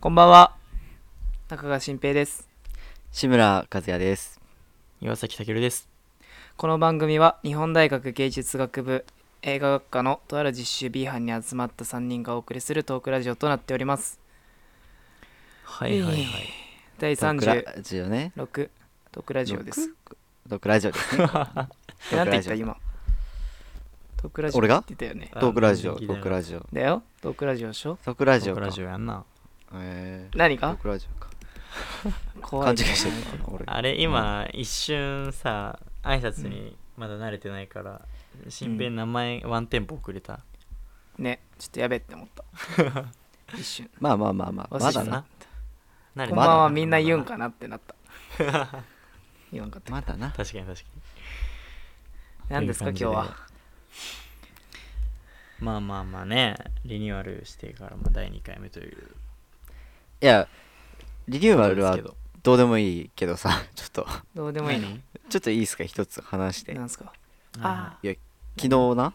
こんばんは中川新平です志村和也です。岩崎健です。この番組は日本大学芸術学部映画学科のとある実習 B 班に集まった3人がお送りするトークラジオとなっておりますはいはいはい。第ドクラ36ジオね。トークラジオですドクラジオですね。え なんて言ったトークラジオ今？トークラジオ俺がって言ったよねあトークラジオ、トークラジオ。だよトークラジオでしょ？トークラジオかラ。ジオやんな。えー何ラジオか。怖い勘違いしてる。あれ今、一瞬さ、挨拶にまだ慣れてないから、新編名前ワンテンポ遅れた。ねちょっとやべって思った 一瞬まあまあまあまあ。まだな。こんばんはみんな言うんかなってなった 言わんかったまだな。確かに確か何ですか今日は？に。まあまあまあね、リニューアルしてからまあ第2回目という。いや、リニューアルはど。どうでもいいけどさ、ちょっと、どうでもいいの？ちょっといいですか、一つ話して。なんすか？何あいや、昨日な、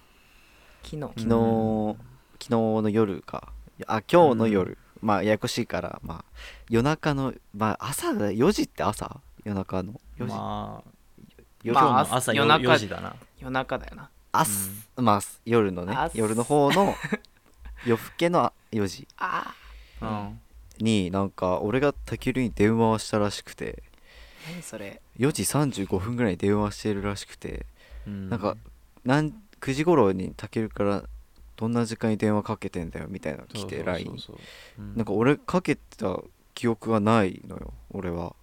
昨日。昨日、昨日の夜か。あ、今日の夜。まあ、ややこしいから、まあ、夜中の、まあ、朝だ、4時って朝？夜中の？4時。まあ、夜の朝夜中4時だな。夜中だよな。朝、まあ夜のね。朝。夜の方の夜更けの4時。あうん。になんか俺がたけるに電話をしたらしくて。何それ。4時35分ぐらいに電話してるらしくて。うん。なんかなん9時頃にたけるからどんな時間に電話かけてんだよみたいなの来て LINE うん。なんか俺かけた記憶がないのよ俺は。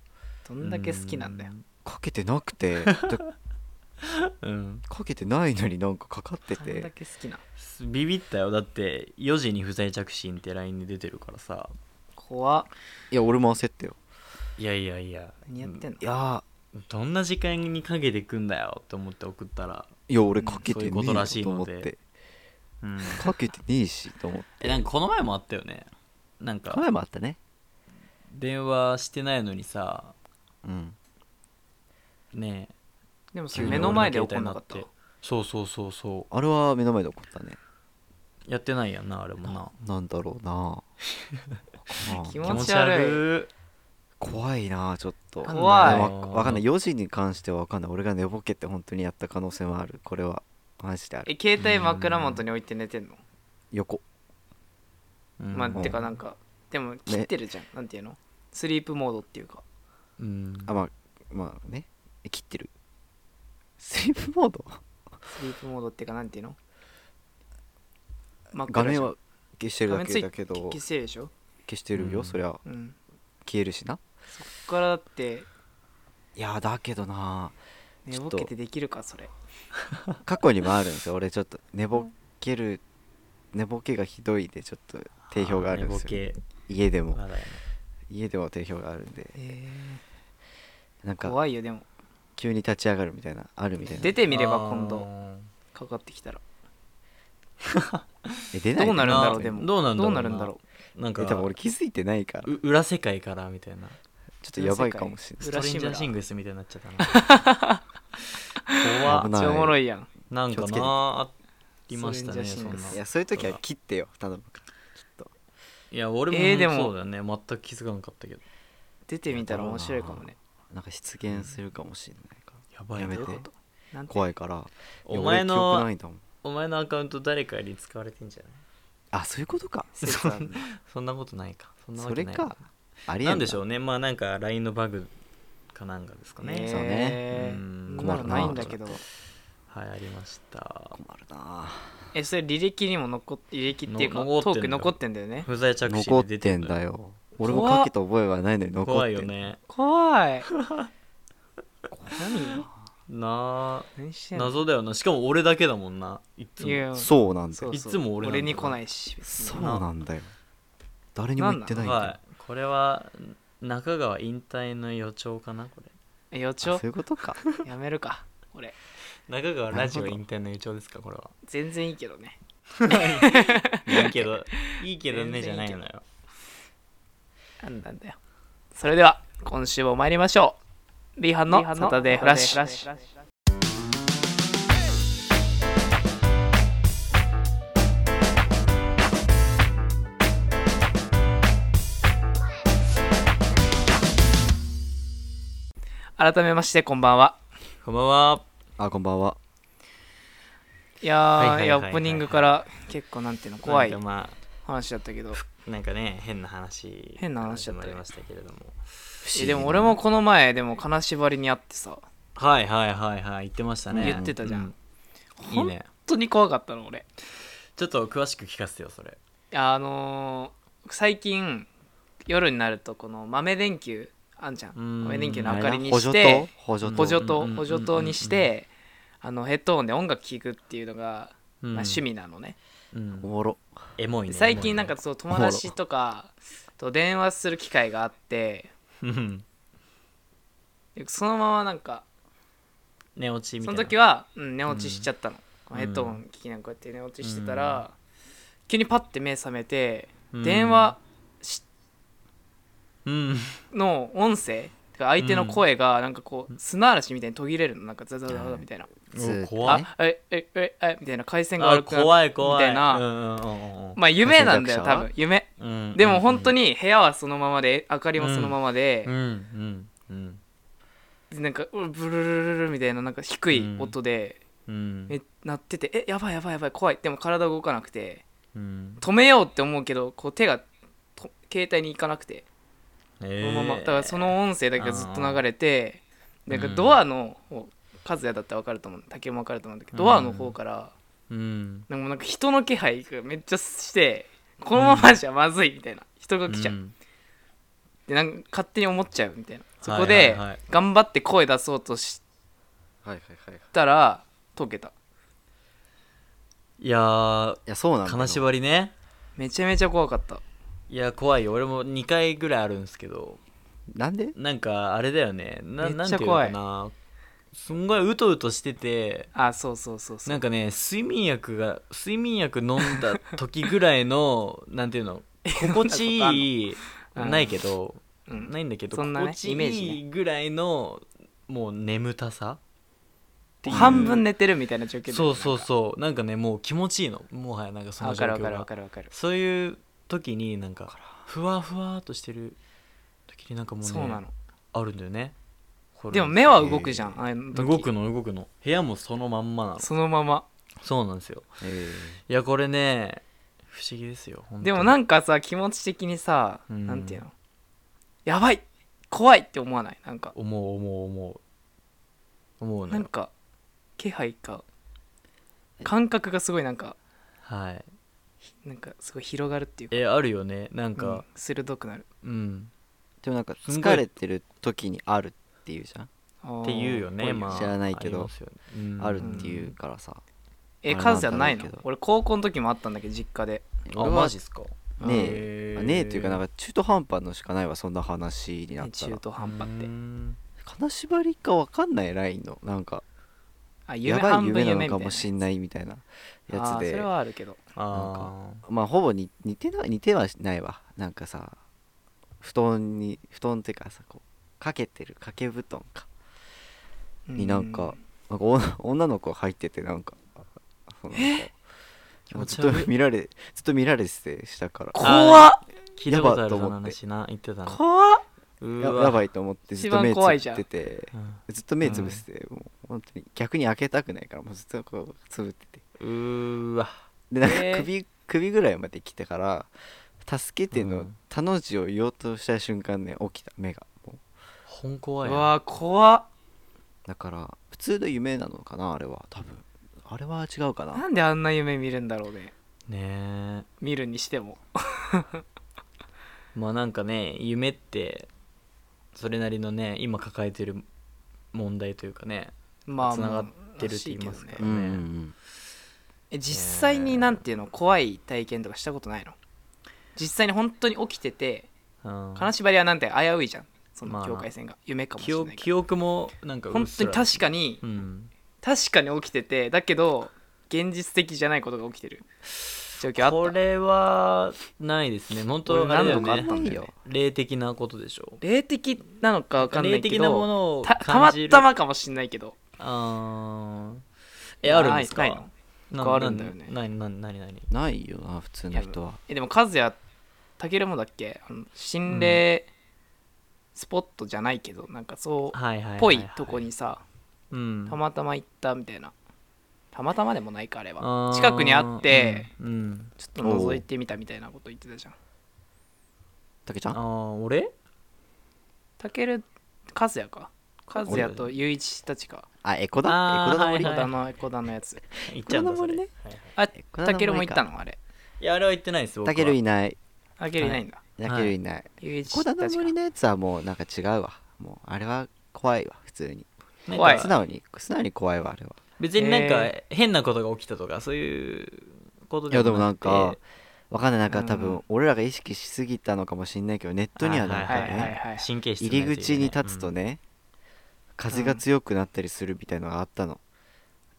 どんだけ好きなんだよ。かけてなくて。で うん。かけてないのになんかかかってどんだてけ好きなビビったよ。だって4時に不在着信って LINE で出てるからさ怖っ。いや俺も焦ったよ。いやいやいや。何やってんの？いやどんな時間にかけてくんだよって思って送ったら、ーいや俺かけてねえとらしいよとので思ってうん、かけてねえしと思って。えなんかこの前もあったよね。なんか。前もあったね。電話してないのにさ。うん。ねえ。でもそれ目の前で怒んなかった。急に俺の携帯になってそうそうそうそあれは目の前で起こったね。うやってないやんなあれもななんだろうな気持ち悪い。怖いなちょっと。怖い。わわかんない。4時に関してはわかんない。俺が寝ぼけて本当にやった可能性もある。これは。マジである。え携帯枕元に置いて寝てんの？横うん。まあうん。てかなんかでも切ってるじゃん。なんていうの？スリープモードっていうか。うん。あまあまあね。え切ってる？スリープモード？スリープモードっていうかなんていうの？画面は消してるだけだけど。消せるでしょ？消してるよ、うん。そりゃ。うん。消えるしな。そっからだって。いやだけどな。寝ぼけてできるかそれ。過去にもあるんですよ俺ちょっと。寝ぼける寝ぼけがひどいでちょっと定評があるんですよ。寝ぼけ。家でも。まだやね。家でも定評があるんで。えなんか怖いよでも。急に立ち上がるみたいなあるみたいな。出てみれば今度あかかってきたら。え出ないどうなるんだろうなでも。どうなんだろうな。どうなるんだろーなんかえ多分俺気づいてないから。う裏世界からみたいな。ちょっとやばいかもしれない。裏世界。ストレンジャーシングスみたいになっちゃったな。怖っ。危ない。うめっちゃおもろいやん。なんか気をつけて。なありましたねストレンジャーシングス。そんな。いやそういう時は切ってよ頼むからちょっと。いや俺もえーでもそうだよね。全く気づかなかったけど。出てみたら面白いかもね。なんか出現するかもしれないかやばい。なやめて。どういうこと？なんて？怖いから。お前いや俺記憶なのいんだもんお前のアカウント誰かに使われてんじゃない？あそういうことか。説あるねそんなことないか。そんなわそれけないなか。ありえな。んでしょううね。まあなんか LINE のバグかなんかですかね、そうね。えーうん。そんな。のないんだけど。はいありました。困るな。えそれ履歴にも残っ履歴っていうかの残ってんだよ。トーク残ってんだよね。不在着信残っ出てんだよ。俺もかけた覚えはないのに残怖ってん。いよね。怖い。何なあ何してんの？謎だよな。しかも俺だけだもんな。いっつも。そうなんだよ。そいつも俺なんだ俺に来ないし別に。そうなんだよ。誰にも言ってないんだよ。はい。これは中川引退の予兆かなこれ。予兆？そういうことか。やめるか俺。中川ラジオ引退の予兆ですかこれは。全然いいけどね。いいけど いいけどねじゃないのよ。なんなんだよ。それでは今週も参りましょうリーハンのサタデーフラッシュ。改めましてこんばんは。こんばんは。あ、こんばんは。いや、オープニングから結構なんていうの、怖い話だったけど。なんかね、変な話。変な話だった。まりましたけれども。えでも俺もこの前でも金縛りにあってさ。はいはいはいはい言ってましたね。言ってたじゃん。ういいね。本当に怖かったの俺。ちょっと詳しく聞かせてよそれ。あのー最近夜になるとこの豆電球あんじゃん。うん。豆電球の明かりに補助してと補助補助うんうんうんうんと補助灯にしてあのヘッドホンで音楽聴くっていうのが、うん。まあ、趣味なのね。うん。おもろ。エモいね最近なんかそう友達とかと電話する機会があってうん。でそのままなんか寝落ちみたいな。その時は、うん、寝落ちしちゃったの、うん。ヘッドホン聞きながらこうやって寝落ちしてたら、急にパッて目覚めて、うん。電話しうん。の音声てか相手の声がなんかこう砂嵐みたいに途切れるの。なんかザザザザみたいな、怖い。あええええみたいな回線が悪あくなる怖い怖い。みたいな。まあ夢なんだよ多分。夢。うん。でも本当に部屋はそのままで明かりもそのままで。なんかうブルルルルルみたいななんか低い音で、うん。え鳴っててえやばいやばいやばい怖い。でも体動かなくて。うん。止めようって思うけどこう手がと携帯に行かなくてそえのまま。だからその音声だけがずっと流れてなんかうん。ドアの方和也だったら分かると思う竹も分かると思うんだけど、うん。ドアの方からうん。なんかもうなんか人の気配がめっちゃしてこのままじゃまずいみたいな。人が来ちゃう、んでなんか勝手に思っちゃうみたいな。そこはいで頑張って声出そうとしはいはいはいいたら解けた。いやーやそうなん金縛りね。めちゃめちゃ怖かったいや怖いよ。俺も2回ぐらいあるんですけど。なんで？なんかあれだよね。なめっちゃなんていうの怖い。かなすんごいうとうとしてて。あそうそうそうそう。なんかね睡眠薬が睡眠薬飲んだ時ぐらいの なんていうの心地いいうんないけど、うん。ないんだけど、そんなね心地イメージいいぐらいのもう眠たさっていう。半分寝てるみたいな状況だよそうそうそう。なんかねもう気持ちいいの。もはやなんかその状況分かる分かるかる分かる。そういう時になんかふわふわっとしてる時になんかもうねそうなの。あるんだよね。でも目は動くじゃんああの時。動くの動くの。部屋もそのまんまなの。そのまま。そうなんですよ。え。いやこれね不思議ですよ本当に。でもなんかさ気持ち的にさ、うん。なんていうの？やばい怖いって思わない？なんか。思う思う思う。思うなんか気配か感覚がすごいなんか。はいなんかすごい広がるっていうか。えあるよね。なんうん。か鋭くなる。うん、でもなんか疲れてる時にあるっていうじゃん。っていうよね。まあ知らないけど。ありますよね。うん。あるっていうからさ。えカズヤないのなんだろうけど。俺高校の時もあったんだけど実家で。あマジっすか？ねえ。ねえっていうかなんか中途半端のしかないわそんな話になったら。中途半端って。うん。金縛りかわかんないラインのなんかあやばい夢なのかもしんないみたいなやつで。それはあるけど。あまあほぼに似てない似てはないわ。なんかさ布団に布団っていうかさこうかけてる掛け布団か。になんかなんか女女の子入っててなんかそのなんかずっと見られずっと見られてて下から。怖っ。聞いたことあるそのやばと思って。話な言ってたな怖っややばいと思ってずっと目つぶってて。うん。ずっと目つぶしてて、もう本当に逆に開けたくないからもうずっとこうつぶってて。うーわ。でなんかえー。首,、首ぐらいまで来てから助けてのうん「たの字」を言おうとした瞬間ね起きた目が。もう。本怖いうわ怖っ。だから普通の夢なのかなあれは多分。あれは違うかな。なんであんな夢見るんだろうね。ね見るにしても。え まあなんかね夢ってそれなりのね今抱えてる問題というかねまあつながってるって言いますかね。うんえ実際になんていうの怖い体験とかしたことないの？実際に本当に起きててうん。金縛りはなんて危ういじゃん。そまあの境界線が。夢かもし記憶れないか記憶もなんから。本当に確かにうん。確かに起きててだけど現実的じゃないことが起きてる状況あった。これはないですね。本当俺あれだよ何度かあったねんだよね。霊的なことでしょ。霊的なのか分かんないけ霊的なもどのをたたま感じる。たまかもしんないけど。あー。えあるんですか？ないないの。なあるんだよね。なななになにないよな普通の人は。えでも和也たけるもだっけ？あの心霊スポットじゃないけどなんかそうはいはいはいはい。ぽいとこにさうん。たまたま行ったみたいなたまたまでもないかあれあはー近くにあってうんうん。ちょっと覗いてみたみたいなこと言ってたじゃん。あたけちゃん？ー俺？たける和也か。和也と雄一たちか。あエコだエコだの森？エコはい。ダのエコダのやつ。行っちゃうんだね？はいはい。あたけるも行ったの？あれ。いやあれは行ってないです僕は。たけるいない。たけるいないんだ。たけるいない。雄一エコダのたちか。森のやつはもうなんか違うわ。もうあれは怖いわ普通に。なんか怖い。素直に素直に怖いわあれは別になんかへ変なことが起きたとかそういうこといやでもなんくてかわかんない。なんかうん。多分俺らが意識しすぎたのかもしんないけどネットにはなんかね入り口に立つとね風が強くなったりするみたいのがあったの。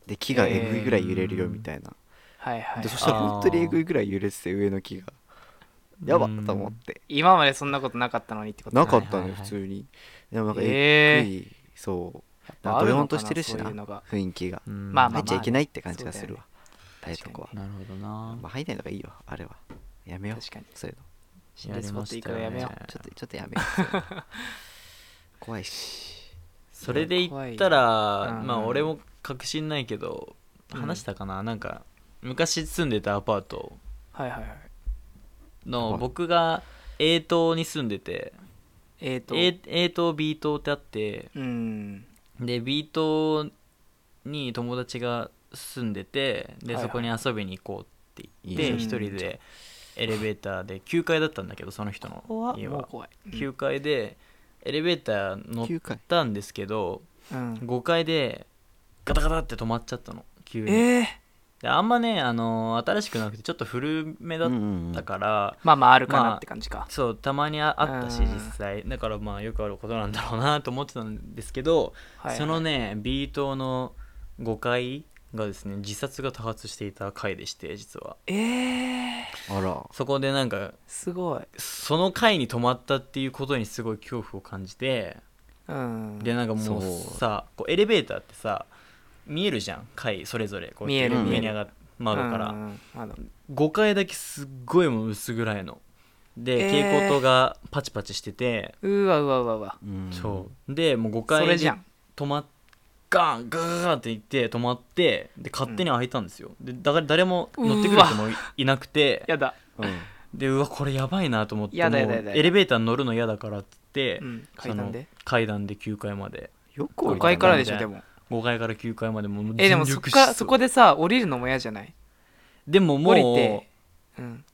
で木がえぐいぐらい揺れるよみたいな。はいはいでそしたら本当にえぐいぐらい揺れてて上の木がやばっと思って。今までそんなことなかったのにってことなかったのよはいはいはい。普通に。でもなんかええーぐい。そうドヨンとしてるしな雰囲気が。うん。まあまあ入っちゃいけないって感じがするわ。ああいう確かにとこは。なるほどな。まあ入んないのがいいよあれは。やめよう。確かに。そういうの。心霊スポット行くのやめよう。ちょっとちょっとやめよう。怖いし。それで言ったらうんまあ俺も確信ないけどうん。話したかな。なんか昔住んでたアパート。はいはいはい。のはい。僕が A 棟に住んでてえーと A, A 棟 B 棟ってあってうんで B 棟に友達が住んでてでそこに遊びに行こうって言って一人でエレベーターで9階だったんだけどその人の怖家は。もう怖い。9階でエレベーター乗っ9回たんですけどうん。5階でガタガタって止まっちゃったの。急に。えーであんまね、あのー新しくなくてちょっと古めだっうんうんうん。たから、まあまああるかなって感じか。そうたまにああったしうん。実際。だからまあよくあることなんだろうなと思ってたんですけど、はいはい。そのね B 棟の5階がですね自殺が多発していた階でして実は。えー。あら。そこでなんかすごい。その階に泊まったっていうことにすごい恐怖を感じてうん。でなんかもうそう。さこうエレベーターってさ見えるじゃん階それぞれ。こうやって見える上に上がっ窓から、うんうん窓。5階だけすっごいもう薄暗いの。で、えー。蛍光灯がパチパチしてて、うわうわうわうわ。うん。そう。でもう5そ階でれじゃん。止まっガーンガーンって行って止まってで勝手に開いたんですよ、でだから誰も乗ってくる人もいいなくて。やだ。うん。でうわこれやばいなと思ってエレベーターに乗るの嫌だからって言って、うん。階段で？階段で9階まで。5よく降りた階からでしょでも5階から9階までもうえでも全そっから力疾走。そこでさ降りるのも嫌じゃない？でももう降りてうん。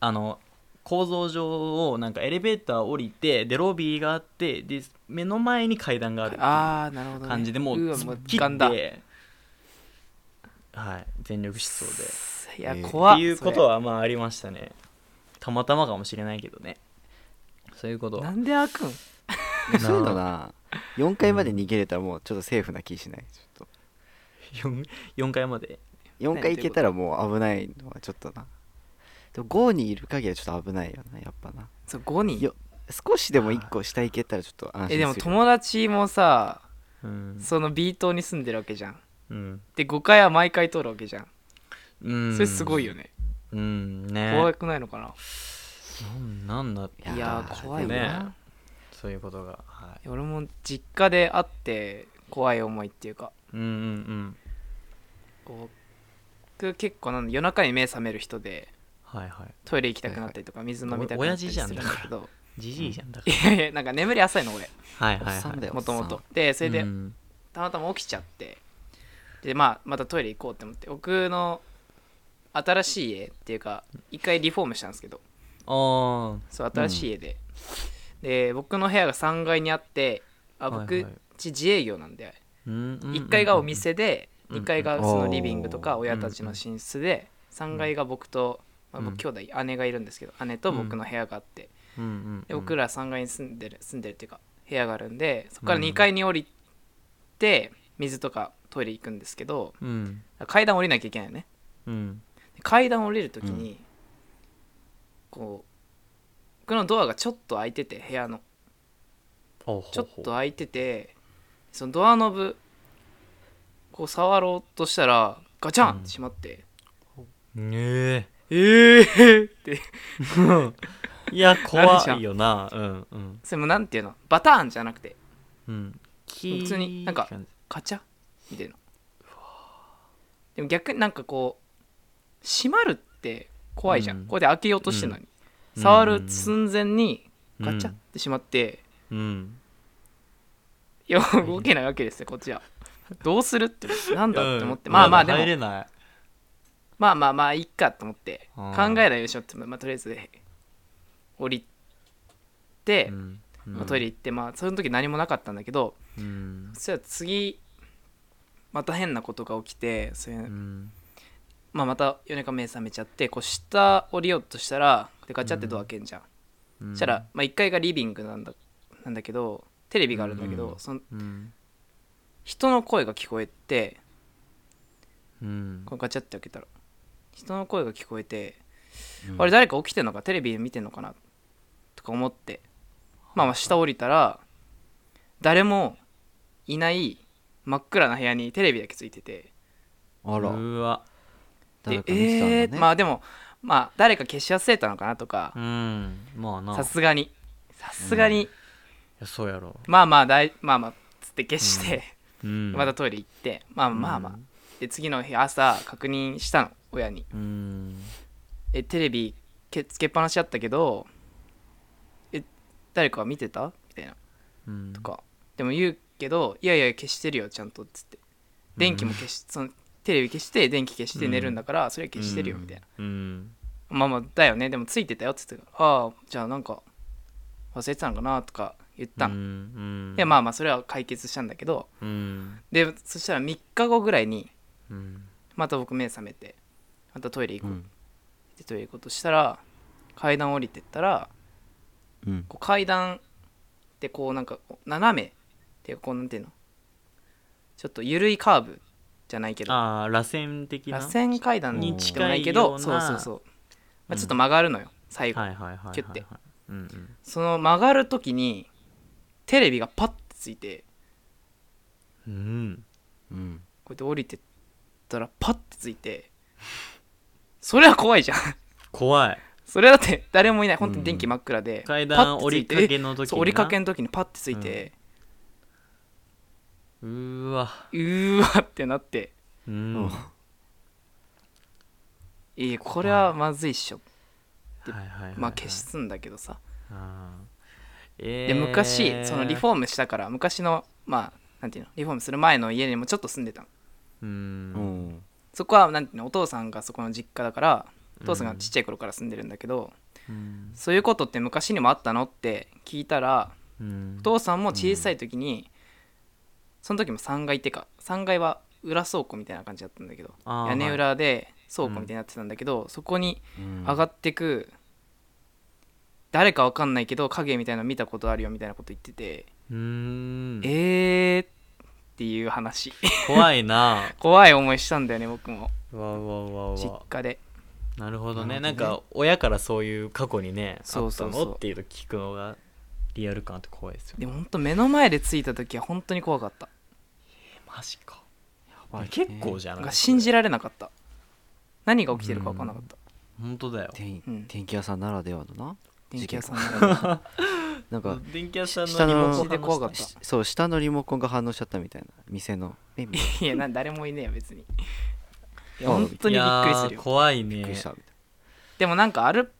あの構造上をなんかエレベーター降りてでロビーがあってで目の前に階段があるっていうああなるほどね。感じでもうう突っ切ガンだいってはい全力疾走で。やえー怖っっていうことはまあありましたね。たまたまかもしれないけどね。そういうことなんで開くん？そういうのな4階まで逃げれたらもうちょっとセーフな気しない？ちょっ 4, 4階まで？と4階行けたらもう危ないのはちょっとな。でも5にいる限りはちょっと危ないよなやっぱな。そう5人？よ少しでも1個下行けたらちょっと安心するえでも友達もさうん、その B 棟に住んでるわけじゃん。うん。で5階は毎回通るわけじゃん。うん、それすごいよね。うんね。怖くないのかな？なんなんだいや怖いよね。なそういうことが。はい。俺も実家で会って怖い思いっていうか。うんうんこう僕結構なんだ夜中に目覚める人ではいはい。トイレ行きたくなったりとか水飲みたくなったりするんだけど。じじいじゃんだかいやいやなんか眠り浅いの俺。らはいはいはい。よもともとでそれでうん。たまたま起きちゃって。でまあまたトイレ行こうって思って僕の新しい家っていうか一回リフォームしたんですけど。あそう新しい家で、で僕の部屋が3階にあってあ僕、はいはい。ち自営業なんであ1 1階がお店でうん2階がそのリビングとか親たちの寝室で3階が僕と、まあ、うん。僕兄弟姉がいるんですけど姉と僕の部屋があって。で僕ら3階に住んでる住んでるっていうか部屋があるんでそこから2階に降りて水とかトイレ行くんですけどうん。階段降りなきゃいけないよね。うん。で階段降りる時に、こう僕のドアがちょっと開いてて部屋の。ちょっと開いててそのドアノブこう触ろうとしたらガチャンって閉まって、ねえええー、って。いや怖いよな。う。んうん。それもなんていうの？バターンじゃなくて。うん。普通になんかカチャ？みたいな。でも逆になんかこう閉まるって怖いじゃん、うん。ここで開けようとしてるのに、うん触る寸前にガチャってしまって、うん。いや動けないわけですよこっちは。どうするってなんだって思って、うん。まあまあでも入れないまあまあまあいいかと思ってうん。考えないでしょって、まあ、とりあえず降りて、うん。まあ、トイレ行ってまあその時何もなかったんだけどうん。そしたら次また変なことが起きてそれ、うん。まあ、また米川目覚めちゃってこう下降りようとしたらでガチャってドア開けんじゃん、うん。そしたら、まあ、1階がリビングなんだなんだけどテレビがあるんだけど、うん。そのうん。人の声が聞こえてうん。こうガチャって開けたら人の声が聞こえて、うん。あれ誰か起きてんのか？テレビ見てんのかな？とか思ってまあまあ。下降りたら誰もいない真っ暗な部屋にテレビだけついてて。あら。うわ。で誰か見てたんだね。えー、まあでもまあ誰か消し忘れたのかなとか。うん。まあな。さいすがに。さすがに、やそうやろ。まあまあだいまあまあつって消して、うん。またトイレ行って。まあまあまあ、で次の日朝確認したの。親に。うん。えテレビけつけっぱなしだったけどえ誰か見てた？みたいな。うん。とか。でも言うけどいやいや消してるよちゃんと。っつって。電気も消し、そのテレビ消して電気消して寝るんだから、それは消してるよみたいな、うん。まあまあだよね。でもついてたよっつってああじゃあなんか忘れてたのかなとか言ったの、うん。でまあまあそれは解決したんだけど。うん。でそしたら3日後ぐらいにうん。また僕目覚めてまたトイレ行こう、うん。でトイレ行こうとしたら階段降りてったらうん。こう階段ってこうなんか斜めっていうかこうなんていうの？ちょっと緩いカーブじゃないけど。ああ螺旋的な？螺旋階段にで近いもな？いけどようなそうそうそう、まあ、ちょっと曲がるのよ最後、はいはいはいはいキュッて。うんうん。その曲がる時にテレビがパッてついてうん。うん。こうやって降りてったらパッてついてそれは怖いじゃん。怖い。それだって誰もいない。本当に電気真っ暗で、階パ段降りッてついてかけの時にな。そう降りかけの時にパッてついて、うーわ。うーわってなって。うん。いやこれはまずいっしょ。ではいはいはいはい。まあ消すんだけどさ。あー。えでー昔そのリフォームしたから昔のまあなんていうの？リフォームする前の家にもちょっと住んでたの。ううん。んそこはなんていうの？お父さんがそこの実家だからお父さんがちっちゃい頃から住んでるんだけど、うん。そういうことって昔にもあったの？って聞いたらうん。お父さんも小さい時に、その時も3階ってか3階は裏倉庫みたいな感じだったんだけど屋根裏で倉庫みたいになってたんだけど、そこにうん。上がってく誰かわかんないけど影みたいなの見たことあるよみたいなこと言ってて、うーん。えーっていう話。怖いな。怖い思いしたんだよね僕も。うわうわうわ。う実わ家で。なるほどね。ね。なんか親からそういう過去にねそうそうそう。あったの？っていうと聞くのがリアル感あって怖いですよね。でも本当目の前でついた時は本当に怖かった。マジか。やばいね。結構じゃななんいか信じられなかった。何が起きてるか分かんなかった。本当だよ。電うん。電気屋さんならではのな？電気屋さんならなんか電気屋さん下ののリモコンで怖かったしそう下のリモコンが反応しちゃったみたいな店のいいやな誰もいねえよ別に。いやあ本当にびっくりするよ。怖いびっくりしたみたいでもなんかあるっ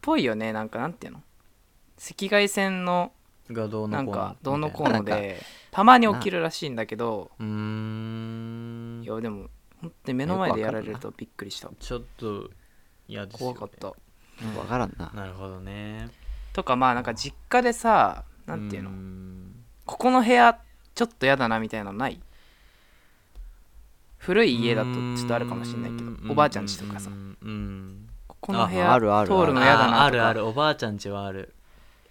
ぽいよね。なんかなんていうの？赤外線のがどうのなんこうのかどうのこうのでたまに起きるらしいんだけど。うーん。いやでも本当に目の前でやられるとびっくりした。ちょっと嫌ですよ、ね、怖かった。なわからんな。なるほどね。とかまあなんか実家でさなんていうの？ここの部屋ちょっと嫌だなみたいなのない？古い家だとちょっとあるかもしれないけどおばあちゃん家とかさ。ここの部あ屋あるある。通るの嫌だなとか。ああるある。おばあちゃん家はある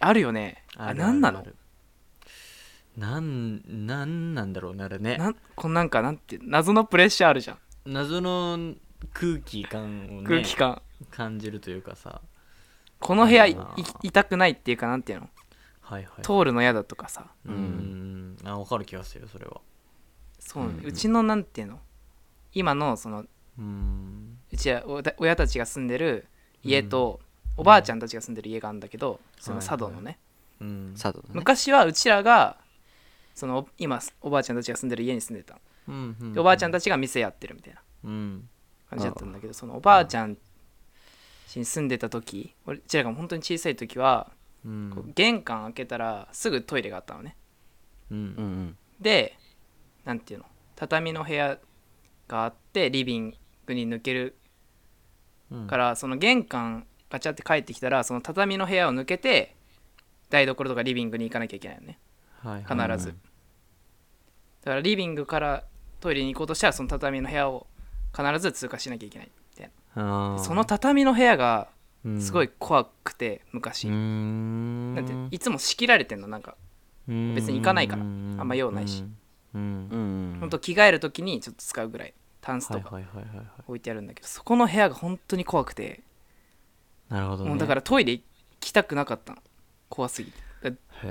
あるよね。あれ何なの？なんなんなんだろうねあれね。なんこんなんかなんて謎のプレッシャーあるじゃん。謎の空気感をね空気感。感じるというかさ。この部屋いあーい痛くないっていうかなんていうの？はいはい。通るの嫌だとかさ。うん。うん。あ分かる気がするよそれは。そう、うちのなんていうの？今のそのうん。うちはお親たちが住んでる家とおばあちゃんたちが住んでる家があるんだけどその佐渡のね、うん。佐渡のね。昔はうちらがその今おばあちゃんたちが住んでる家に住んでた。のうんうん。でおばあちゃんたちが店やってるみたいなうん。感じだったんだけどそのおばあちゃん家に住んでた時俺うちらが本当に小さい時はうん。こう玄関開けたらすぐトイレがあったのね。うんうんうん。でなんていうの？畳の部屋があってリビングに抜けるうん。からその玄関ガチャって帰ってきたらその畳の部屋を抜けて台所とかリビングに行かなきゃいけないよね。はい必はい。ず、だからリビングからトイレに行こうとしたらその畳の部屋を必ず通過しなきゃいけない。みたいあなー。その畳の部屋がうん。すごい怖くて昔、うーん。だっていつも仕切られてんの。なんか別に行かないから。あんま用ないし。ほん。と着替える時にちょっと使うぐらい。タンスはいとかはいはいはいはい。置いてあるんだけどそこの部屋が本当に怖くてなるほどね。もうだからトイレ行きたくなかったの。怖すぎて。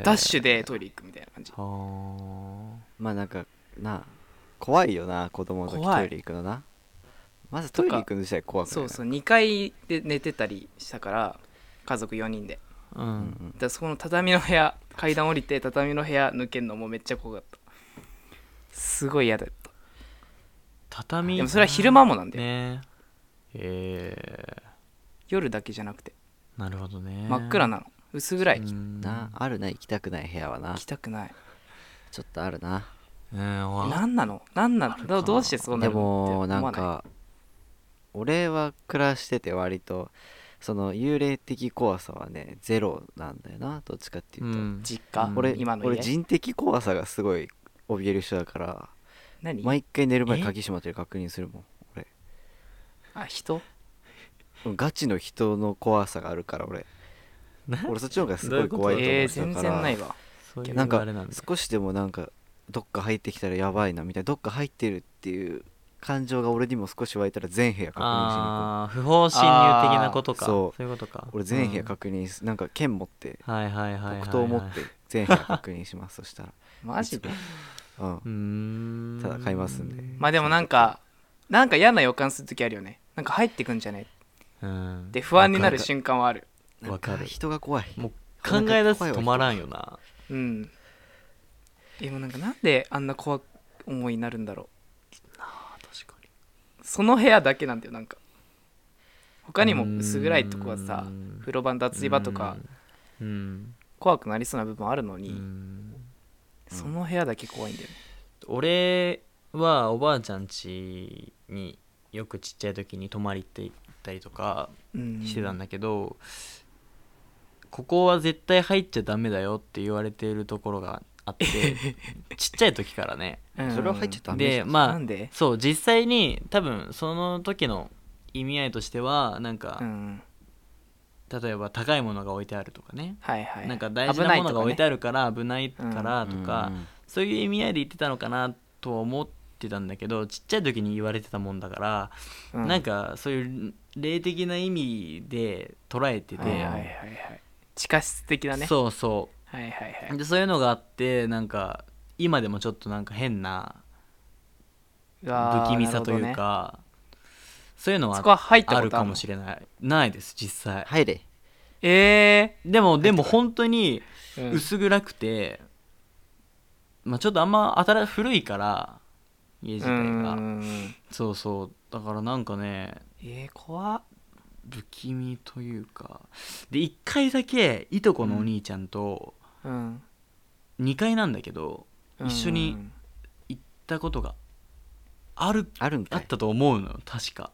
ダッシュでトイレ行くみたいな感じ。はまあなんかな怖いよな子供の時トイレ行くのな。まずトイレ行くの自体怖くないそうそう2階で寝てたりしたから家族4人で。あううんん。だそこの畳の部屋階段降りて畳の部屋抜けるのもめっちゃ怖かった。すごい嫌だった。畳でもそれは昼間もなんだよ。ね。え夜だけじゃなくて。ー、なるほどね。真っ暗なの。薄暗い。行うん。なあるな行きたくない部屋はな。きたくない。ちょっとあるな。うんわ。何なの？何なの？どうどうしてそうなでるの？もって思わい？なんか俺は暮らしてて割とその幽霊的怖さはねゼロなんだよなどっちかっていうと、うん。実家？俺今の家？俺人的怖さがすごい怯える人だから何？毎回寝る前え？鍵閉まってる確認するもん俺。あ人？ガチの人の怖さがあるから俺。な俺そっちの方がすごい怖いと思う。えー、全然ないわ。そういうなんかあれなんだ。少しでもなんかどっか入ってきたらやばいなみたいなどっか入ってるっていう感情が俺にも少し湧いたら全部屋確認しに行ああ不法侵入的なことか。あーそう。そういうことか。く俺全部屋うん確認す、なんか剣持ってはいはいはいはいはい。木刀持って全部屋確認します。そしたら。マジで？うん。うーん。ただ買いますんで。まあでもなんかなんか嫌な予感する時あるよね。なんか入ってくんじゃね？うん。って不安になる瞬間はある。なんかわかる人が怖い。もう考え出すと止まらんよな。うん。でもなんかなんであんな怖い思いになるんだろ確かに。うその部屋だけなんだよなんか。他にも薄暗いとこはさうん。風呂場の脱衣場とかうん。怖くなりそうな部分あるのうにん。その部屋だけ怖いんだよね。俺はおばあちゃん家によくちっちゃい時に泊まりって行ったりとかうん。してたんだけど、ここは絶対入っちゃダメだよって言われているところがあって ちっちゃい時からね。うん。それは入っちゃダメでまあなんで？そう実際に多分その時の意味合いとしてはなんか、うん。例えば高いものが置いてあるとかね、はいはい。なんか大事なものが置いてああるから危ないからとか、うん。そういう意味合いで言ってたのかなとは思ってたんだけどちっちゃい時に言われてたもんだから、うん。なんかそういう霊的な意味で捉えてて、はいはいはいはい。地下室的なね。そうそはいはいはい。うでそういうのがあってなんか今でもちょっとなんか変な不気味さというか、そういうのはあるかもれしれない。ないです実際。入れ。えでもでも本当に薄暗くて、まあちょっとあんま新古いから家自体うがん。そうそうだからなんかねえー、怖っ。不気味というか。で1回だけいとこのお兄ちゃんとうん。2階なんだけどうん。一緒に行ったことがあるあるんかい。あったと思うのよ確か。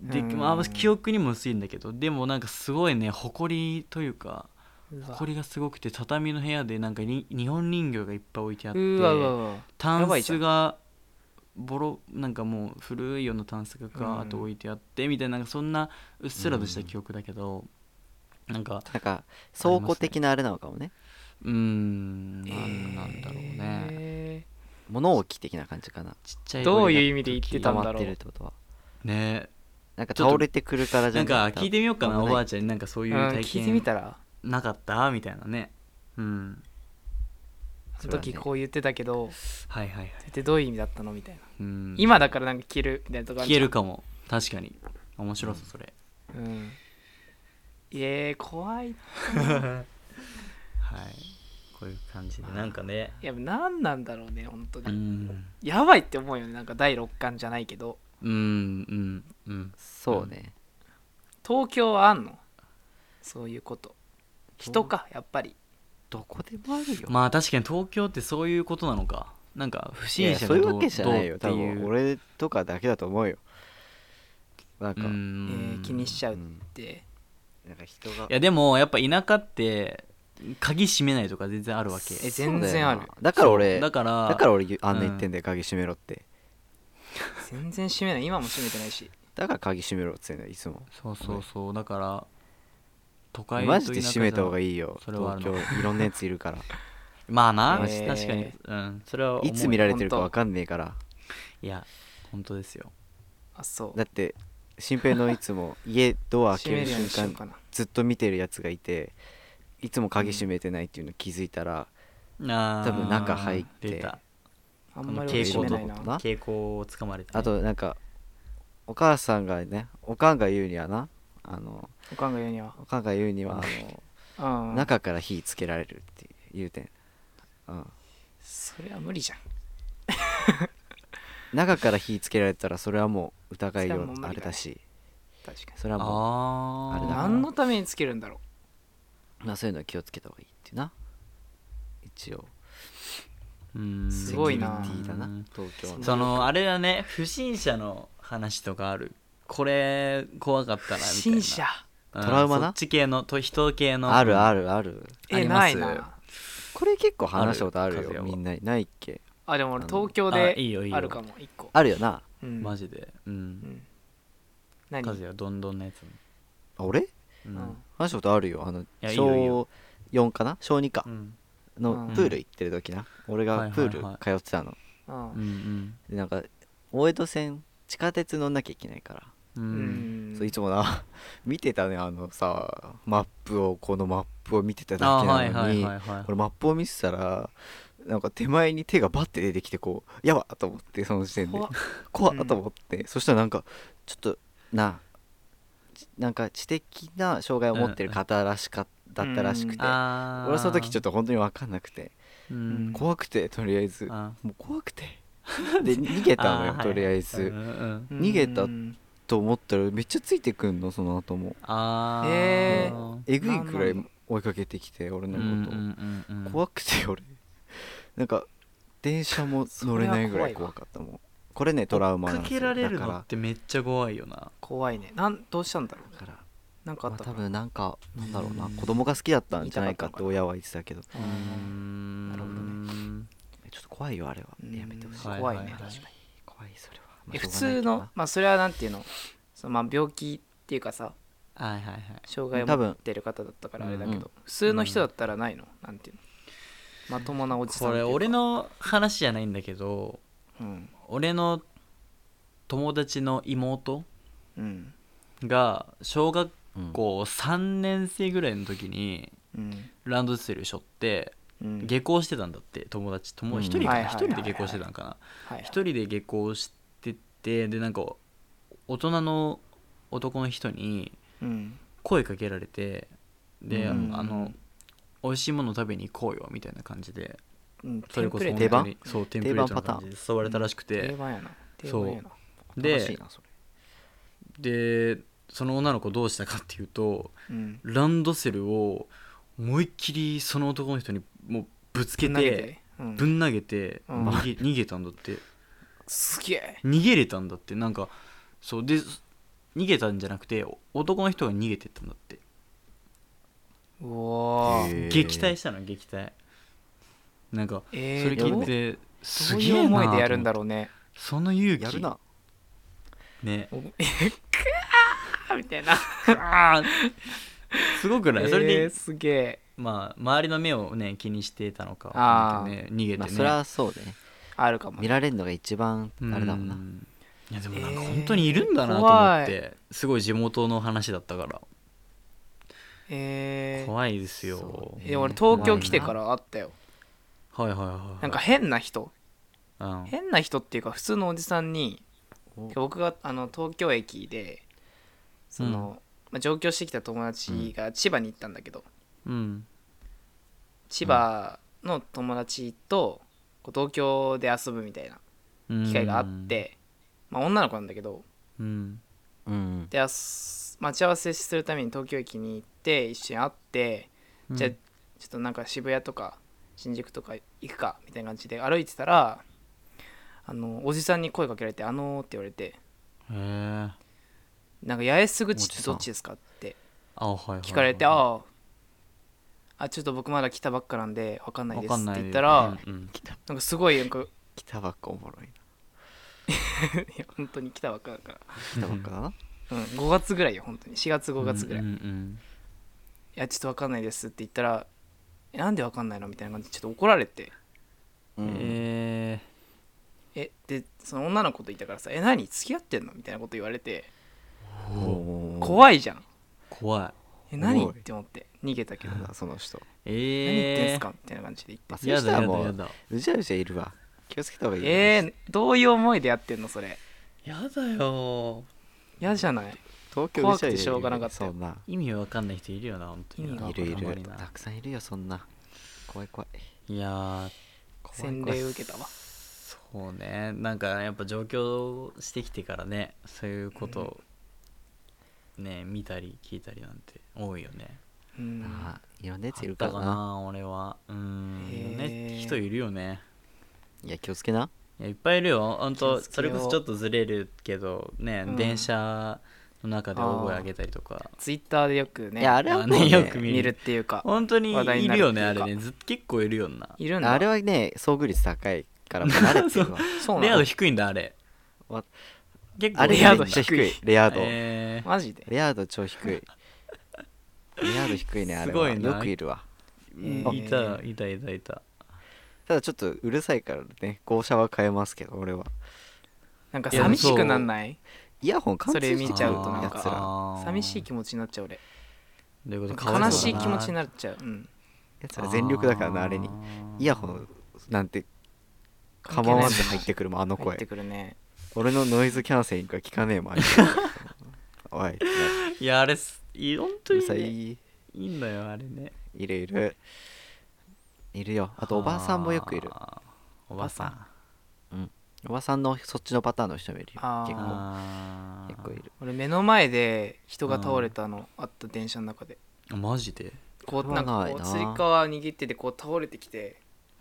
で、うん。まあ、記憶にも薄いんだけどでもなんかすごいね埃というかうわ。埃がすごくて畳の部屋でなんかに日本人形がいっぱい置いてあってうわうわうわ。タンやばいじゃん。スがボロなんかもう古いようなタンスがガーッと置いてあって、みたいななんかそんなうっすらとした記憶だけど、なんかなんか倉庫的なあれなのかもね。うーんなんなんだろうね、え物置的な感じかな。ちっちゃいどういう意味で言ってたまってるってことは。ね。なんか倒れてくるからじゃなんか聞いてみようかなおばあちちゃん。になんかそううんいう体聞いてみ験たら。なかった？みたいなね。うんその時こう言ってたけどはいはいはい、ってどういう意味だったの？みたいな。うん、今だからなんか消えるみたいなとこある消えるかも。確かに。面白そうそれ。うん。えー、怖い はい。こういう感じで。なんかね。いや何なんだろうね本当うに、ん。やばいって思うよね。なんか第六感じゃないけど。うんうんうんそうね。東京はあんの？そういうこと。人かやっぱりどこでもあるよ。まあ確かに東京ってそういうことなのか。なんか不い審者そういうわけじゃないよ多どうっていう分俺とかだけだと思うよ。なんか、うえ気にしちゃうっうん。て、なんか人が。いやでもやっぱ田舎って鍵閉めないとか全然あるわけ。え全然ある。だから俺だからだから俺あん。な言ってんだよ、鍵閉めろって。全然閉めない。今も閉めてないし。だから鍵閉めろって言うんだよいつも。そうそうそう。だから都会とマジで閉めた方がいいいよ。それはあるな東京いろんなやついるから。まあな、えー。確かに。うん。それは思う。いつ見られてるか分かんねえから。いや本当ですよ。あそう。だって新平のいつも家ドア開ける閉めるように瞬間しようかな。ずっと見てるやつがいていつも鍵閉めてないっていうの気づいたら、あー多分中入って出た。あんまり傾向めないな。な傾向をつかまれてね、あとなんかお母さんがねおかんが言うにはなあのおかんが言うには。おかんが言うにはあのうん。中から火つけられるって言うてん、うん、それは無理じゃん。中から火つけられたらそれはもう疑いようあれだし。確かそれはもあー。あれだな何のためにつけるんだろう、まあ、そういうのは気をつけた方がいいっていうな。一応。うん。すごいな。東京の。そのあれだね不審者の話とかあるこれ怖かったなみたいな。不審者。うんトラウマな？そっち系のと人系の。あるあるるある。えあります。ないな。これ結構話したことあるあるよみんなに。ないっけ？あでも俺東京あでいいよいいよ。あるかも一個。あるよな。うん。マジで。ううん。ん何和也どんどんのやつ。あ俺？ううん。ん話したことあるよ。あのやいいよいいよ。小4かな？小2か。うん。のうん。プール行ってる時な。俺がプールはいはい。通ってたの。うん。うんうん。でなんか大江戸線地下鉄乗んなきゃいけないからううん。んそういつもな 見てたねあのさマップをこのマップを見てたあだけなのにはいはい俺マップを見てたらなんか手前に手がバッて出てきてこうやばっと思ってその時点で。怖っ。と思って、そしたらなんかちょっとなちなんか知的な障害を持ってる方らしかだったらしくて、あ俺はその時ちょっっと本当に分かんなくてとん。怖くてとりあえず。あもう怖くて。で逃げたのよ とりあえはいず、うんうんうん。逃げたと思ったらめっちゃついてくんのその後も。あー。ええぐいくらい追いかけてきて俺のこと、うんうんうんうん怖くて俺。なんか電車も乗れないぐらい怖かったもん。これねトラウマ追なんですよ。けられるだかってめっちゃ怖いよな。怖いね。なんどうしたんだろう。だから。なんかあまあたかな？分なんかなんだろうな。うん。子供が好きだったんじゃないかって親は言ってたけど。うーん。なるほどね。ちょっと怖いよあれは。うん。やめてほしい。はい怖いねはいはい。確かに。怖いそれはまあえ普通のな。まあそれはなんていうの？そのまあ病気っていうかさはいはいはい。障害を多分持ってる方だったからあれだけうんど普通の人だったらないの？なんていうの？まともなおじさんこれ俺の話じゃないんだけどうん。俺の友達の妹うん。が小学うん校3年生ぐらいの時にうん。ランドセル背負ってうん。下校してたんだって友達。友うん。一人人で下校してたんかな？はい一人で下校しててでなんか大人の男の人にうん。声かけられてで、うん。あの美味しいもの食べに行こうよみたいな感じでうん。それこそテンプレー本当にそうテンプレートな感じで誘われたらしくて。定番やな。定番やな。で新しいなそでれその女の子どうしたかっていうとうん。ランドセルを思いっきりその男の人にもうぶつけてうん。ぶん投げてうん。逃げ逃げたんだってすげえ。逃げれたんだって。なんかそうで逃げたんじゃなくて男の人が逃げてったんだって。うわ撃退したの撃退。なんかそえーれ聞いてすどういうげえな思いでやるんだろろうね。その勇気。やるな。ね。みたいな。すごくない？それでえーすげえ。まあ周りの目をね気にしてたのか。ね逃げてね。まあそれはそうねあるかも見られるのが一番あれだもんな。うん。いやでもなんかえー本当にいるんだなと思って、すごい地元の話だったから。えー。怖いですよ。そう。え俺東京来てからあったよ。はいはいはいなんか変な人。うん。変な人っていうか普通のおじさんにお。僕があの東京駅でその、まあ、上京してきた友達が千葉に行ったんだけど、うん。千葉の友達とこう東京で遊ぶみたいな機会があって、まあ、女の子なんだけどうん。うん。で待ち合わせするために東京駅に行って一緒に会って、じゃあちょっとなんか渋谷とか新宿とか行くかみたいな感じで歩いてたらあのおじさんに声かけられて「あのー」って言われてへえ「なんか八重洲口ってどっちですか?」って聞かれて「あああちょっと僕まだ来たばっかなんで分かんないです」って言ったら、うんうん。来たなんかすごいなんかい来たばっかおもろい や本当に来たばっかだから、な来たばっかだな。うん、5月ぐらいよ本当に。4月5月ぐらい、うんいうん。やちょっと分かんないですって言ったら「えなんで分かんないの?」みたいな感じでちょっと怒られて。うん。うんええでその女の子といたからさ「え何？付き合ってんの?」みたいなこと言われて。怖いじゃん。ー、怖い。え何？って思って逃げたけどなその人。え何言ってんえすかみたいな感じで言っやだやだしたらもうやだうじゃうじゃいるわ。気をつけた方がいいよ。えー、どういう思いでやってんのそれ。やだよ。嫌じゃない。東京怖くてうじゃいるしょうがなかったよ。そんな。意味わかんない人いるよな本当に。意味がい。るいるたくさんいるよそんな。怖い怖い。いやー洗怖い怖い。礼を受けたわ。そうね。なんかやっぱ上京してきてからねそういうことをね見たり聞いたりなんて多いよねうん。あいろんなやついあったるからな俺は。うん。へー。ね人いるよね。いや気をつけな。いやいっぱいいるよ。本当それこそちょっとずれるけどね、うん。電車の中で大声上げたりとか。ツイッターでよくねいやあれはねねよく見る。見るっていうか本当にいるよねあれね。ずっと結構いるよな。いるんだ。あれはね遭遇率高いからもう慣れてるわ。そう。レア度低いんだあれ。わ結構あれレア度低い。低レア度。えー。マジで？レア度超低いレア度低いねあれはいすごなよくいるわ。えーいたいたいたいた。ただちょっとうるさいからね号車は変えますけど俺は。なんか寂しくなんない？イヤホン完それ見ちゃうとなんか。やつら。寂しい気持ちになっちゃう俺。どういうこと？かわ悲しい気持ちになっちゃう。うん。やつら全力だからなあれに。イヤホンなんて構わず入ってくるもんあの声。入ってくるね。俺のノイズキャンセリングが聞かねえもんあいつ。おいいやあれすい本当うるさい。いいんだよあれね。いるいる。いるよ。あとおばさんもよくいる。おばさん。おばさん。のそっちのパターンの人もいるよ。結構。結構いる。俺目の前で人が倒れたのあった電車の中で。あマジで？こうなんかこうつり革握っててこう倒れてきてへ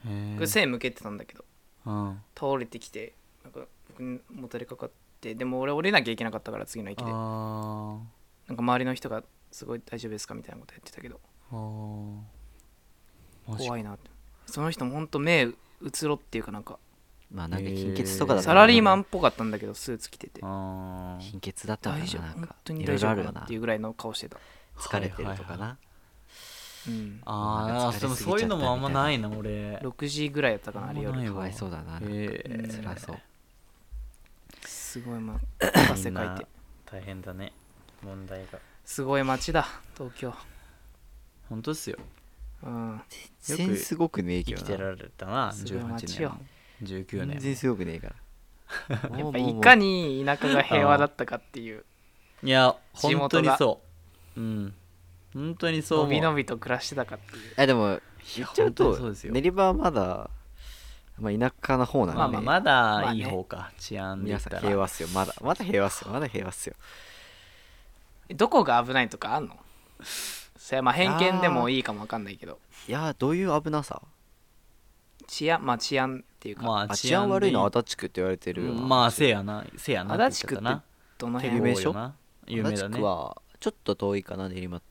えこれ線向けてたんだけどうん。倒れてきてなんか僕にもたれかかってでも俺降りなきゃいけなかったから次の駅で。あなんか周りの人がすごい大丈夫ですかみたいなことやってたけど。怖いなって。その人もほんと目うつろっていうかなんか。まあなんか貧血とかだサラリーマンンっぽかったんだけどスーツ着てて。貧血だったの大丈夫？本かななんか。当にいろ大丈夫かいろあるよななっていうぐらいの顔してた。疲れてるとかはいはいなうん。あなんか疲れーでもそういうのもあんまないな俺。6時ぐらいやったかなあれ夜かわ。いそうだなへえうん。辛そう。すごいま汗かいて。大変だね問題が。すごい街だ東京。本当っすよ。うん。全然すごくねえけ生きてられたなすごい18街よ。年も19年。全然すごくねえから。やっぱいかに田舎が平和だったかっていう。いや本当にがそう。うん。本当にそうのびのびと暮らしてたかっていう。あでも言っちゃう本当にとそうですよ。練馬はまだまあ田舎な方なんで、まあまあまだいい方か。治安で言皆さん平和っすよ。まだまだ平和っすよ。まだ平和っすよどこが危ないとかあんの？それはまあ偏見でもいいかもわかんないけど。いやーどういう危なさ？治安まあ治安っていうか、まああ治安悪いのはで足立区って言われてるよなまあせやな。せやな足立区ってどの辺？有名でしょ有名足だね。立区はちょっと遠いかな練馬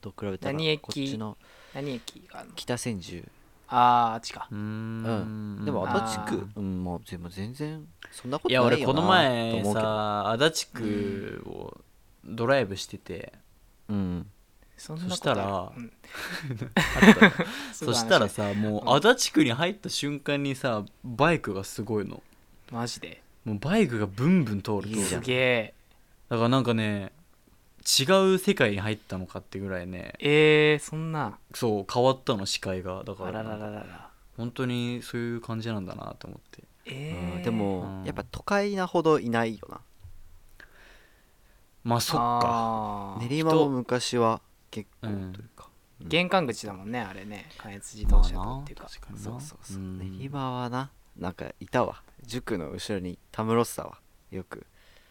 と比べたら。何駅？こっちの何駅があるの？北千住。あああっちか。うーうん。んでもあ足立区うんもうでも全然そんなこといや俺このないよなと前思うけど。さ足立区をドライブしてて。うん。そんなことそしたらあるうん そしたらさもう足立区に入った瞬間にさバイクがすごいの。マジで？もうバイクがブンブン通るいいじゃん。すげえ。だからなんかね違う世界に入ったのかってぐらいね。えー、そんな。そう変わったの視界が。だかあららららら。ら本当にそういう感じなんだなと思って。えー、うんでもうん。やっぱ都会なほどいないよなまあそっか。練馬も昔は結構うんというか、玄関口だもんねあれね。関越自動車道っていうか。まあそうそうそう、うん。練馬はななんかいたわ。塾の後ろにタムロスターは。よく、